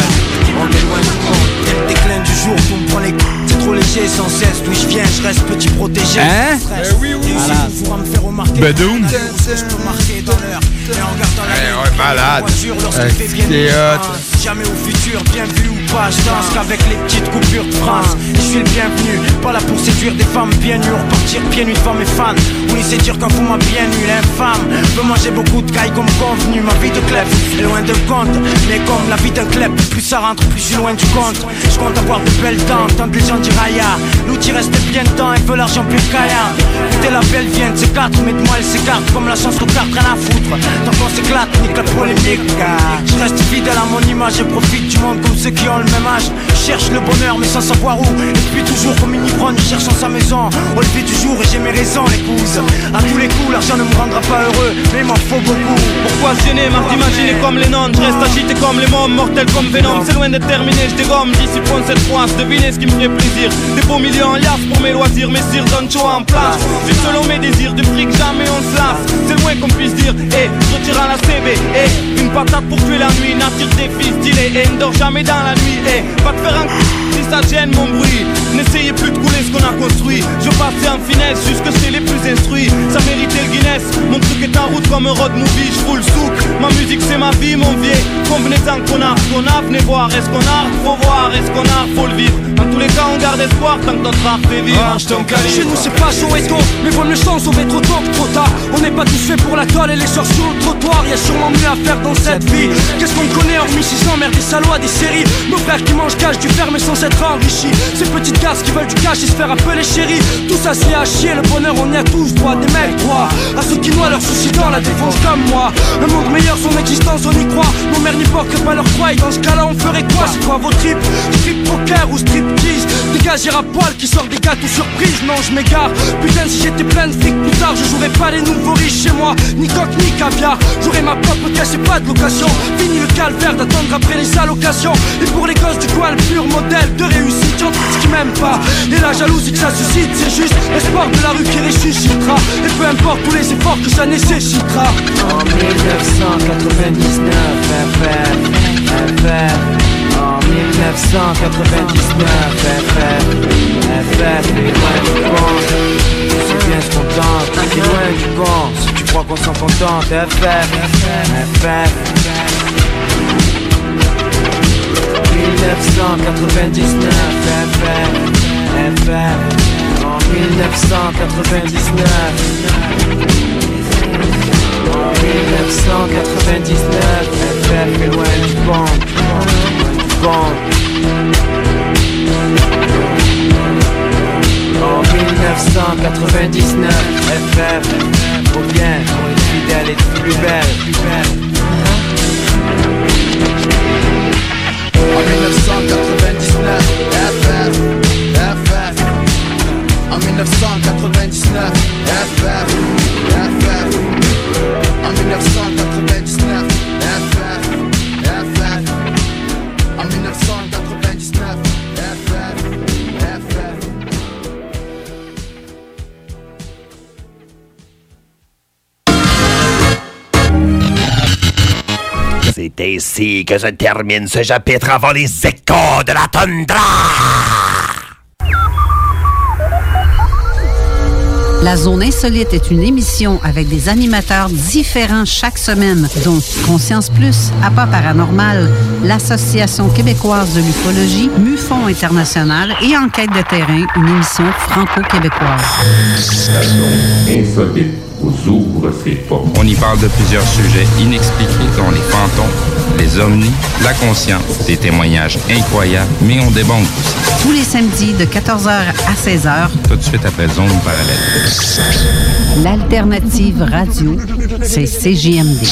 on est loin du compte. Dès le déclin du jour, tout me prend les coups. C'est trop léger, sans cesse. D'où je viens, je reste petit protégé. Hein? Stress. Réussi toujours à me faire remarquer. Bedoum. Je peux marquer dans l'heure. Et en regardant la Eh voiture lorsqu'il fait bien Jamais au futur, bien vu pas, danse qu'avec les petites coupures de France. Je suis le bienvenu, pas là pour séduire des femmes bien nues, repartir pieds nus devant mes fans. Oui, c'est dire qu'un fou m'a bien nu, l'infâme. Veut manger beaucoup de cailles comme convenu, ma vie de clef est loin de compte. Mais comme la vie d'un clep, plus ça rentre, plus je suis loin du compte. Je compte avoir de belles dents, tant les gens diront aïe. L'outil reste bien de temps, elle veut l'argent plus qu'aïa. Écoutez, la belle vient de quatre, mais de moi elle s'écarte comme la chance cartes, rien à foutre. Tant qu'on s'éclate, nique la polémique. Je reste fidèle à mon image et profite du monde comme ceux qui ont le même âge. Cherche le bonheur mais sans savoir où. Et puis toujours comme une ivrogne cherchant sa maison. Au lever du jour et j'ai mes raisons, épouse. À tous les coups, l'argent ne me rendra pas heureux, mais m'en faut beaucoup. Pourquoi gêner, marre d'imaginer comme les nonnes Je reste agité comme les mômes, mortel comme Venom C'est loin d'être terminé, je dégomme d'ici point cette fois Devinez ce qui me ferait plaisir Des beaux millions en liasse pour mes loisirs Mes cires donnent chaud en place Juste selon mes désirs, du fric jamais on se lasse C'est le moins qu'on puisse dire, eh, je retire à la CB Eh, une patate pour tuer la nuit Nature des fils stylés, et ne dors jamais dans la nuit Eh, va te faire un si ça gêne mon bruit. N'essayez plus de couler ce qu'on a construit. Je passais en finesse, jusque c'est les plus instruits. Ça méritait le Guinness. Mon truc est en route comme un road movie. Je roule souk, ma musique c'est ma vie mon vieil. Convenez-en qu'on a qu'on a, venez voir. Est-ce qu'on a, faut voir, est-ce qu'on a, faut le vivre tous les cas on garde espoir tant que notre art ton calibre. Chez nous c'est pas chaud et tôt Mais vaut mieux chance sauver trop tôt que trop tard. On n'est pas tous faits pour la toile et les sorts sur le trottoir. Y'a sûrement mieux à faire dans cette vie. Qu'est-ce qu'on connaît hormis ces emmerdes des salauds des séries? Nos frères qui mangent cash du ferme sans s'être enrichis. Ces petites garces qui veulent du cash et se faire appeler chéri Tout ça c'est à chier, le bonheur on y a tous droit Des mecs droits. À ceux qui noient leurs soucis dans la défense comme moi. Un monde meilleur son existence on y croit. Nos mères n'y portent que pas leur croix Et dans ce cas là on ferait quoi? C'est quoi vos tripes? Strip poker ou striptease Dégagir à poil qui sort des gâteaux surprise Non je m'égare Putain si j'étais plein de fric plus tard Je jouerais pas les nouveaux riches chez moi Ni coque ni caviar J'aurais ma propre caisse et pas de location Fini le calvaire d'attendre après les allocations Et pour les gosses du coin le pur modèle de réussite J'en ce qui m'aime pas Et la jalousie que ça suscite C'est juste l'espoir de la rue qui ressuscitera Et peu importe tous les efforts que ça nécessitera En 1999, FF, FF. En FF, FF, et compte. Tu sais bien ce qu'on tente, t'es loin du compte. Si tu crois qu'on s'en contente, FF, FF. 1999 FF, FF En 1999 En 1999 FF est loin du bon Bon En 1999 FF Reviens pour une fidèle et plus belle En 1999, FF, FF. En 1999, FF, FF. En 1999, ainsi que je termine ce chapitre avant les échos de la tundra. La Zone Insolite est une émission avec des animateurs différents chaque semaine, dont Conscience Plus, Appât Paranormal, l'Association québécoise de l'ufologie, MUFON International et Enquête de terrain, une émission franco-québécoise. La zone insolite vous ouvre ses portes. On y parle de plusieurs sujets inexpliqués, dont les fantômes, les ovnis, la conscience, des témoignages incroyables, mais on débonque aussi. Tous les samedis de 14h à 16h, Tout de suite après Zone Parallèle. l'alternative radio, c'est CGMD.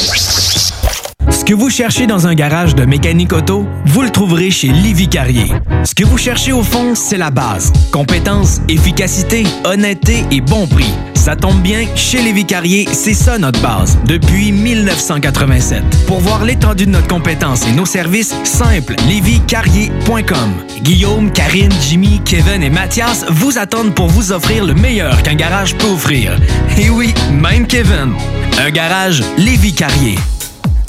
Ce que vous cherchez dans un garage de mécanique auto, vous le trouverez chez Livy Carrier. Ce que vous cherchez au fond, c'est la base. Compétence, efficacité, honnêteté et bon prix. Ça tombe bien, chez Lévi Carrier, c'est ça notre base, depuis 1987. Pour voir l'étendue de notre compétence et nos services, simple, lévicarrier.com. Guillaume, Karine, Jimmy, Kevin et Mathias vous attendent pour vous offrir le meilleur qu'un garage peut offrir. Et oui, même Kevin. Un garage Lévi Carrier.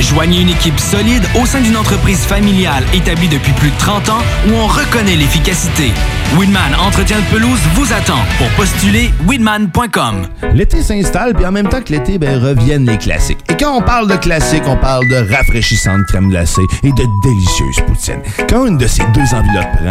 Joignez une équipe solide au sein d'une entreprise familiale établie depuis plus de 30 ans où on reconnaît l'efficacité. Weedman Entretien de pelouse vous attend. Pour postuler, weedman.com. L'été s'installe, puis en même temps que l'été, ben, reviennent les classiques. Et quand on parle de classiques, on parle de rafraîchissante crème glacée et de délicieuses poutines. Quand une de ces deux enveloppes prend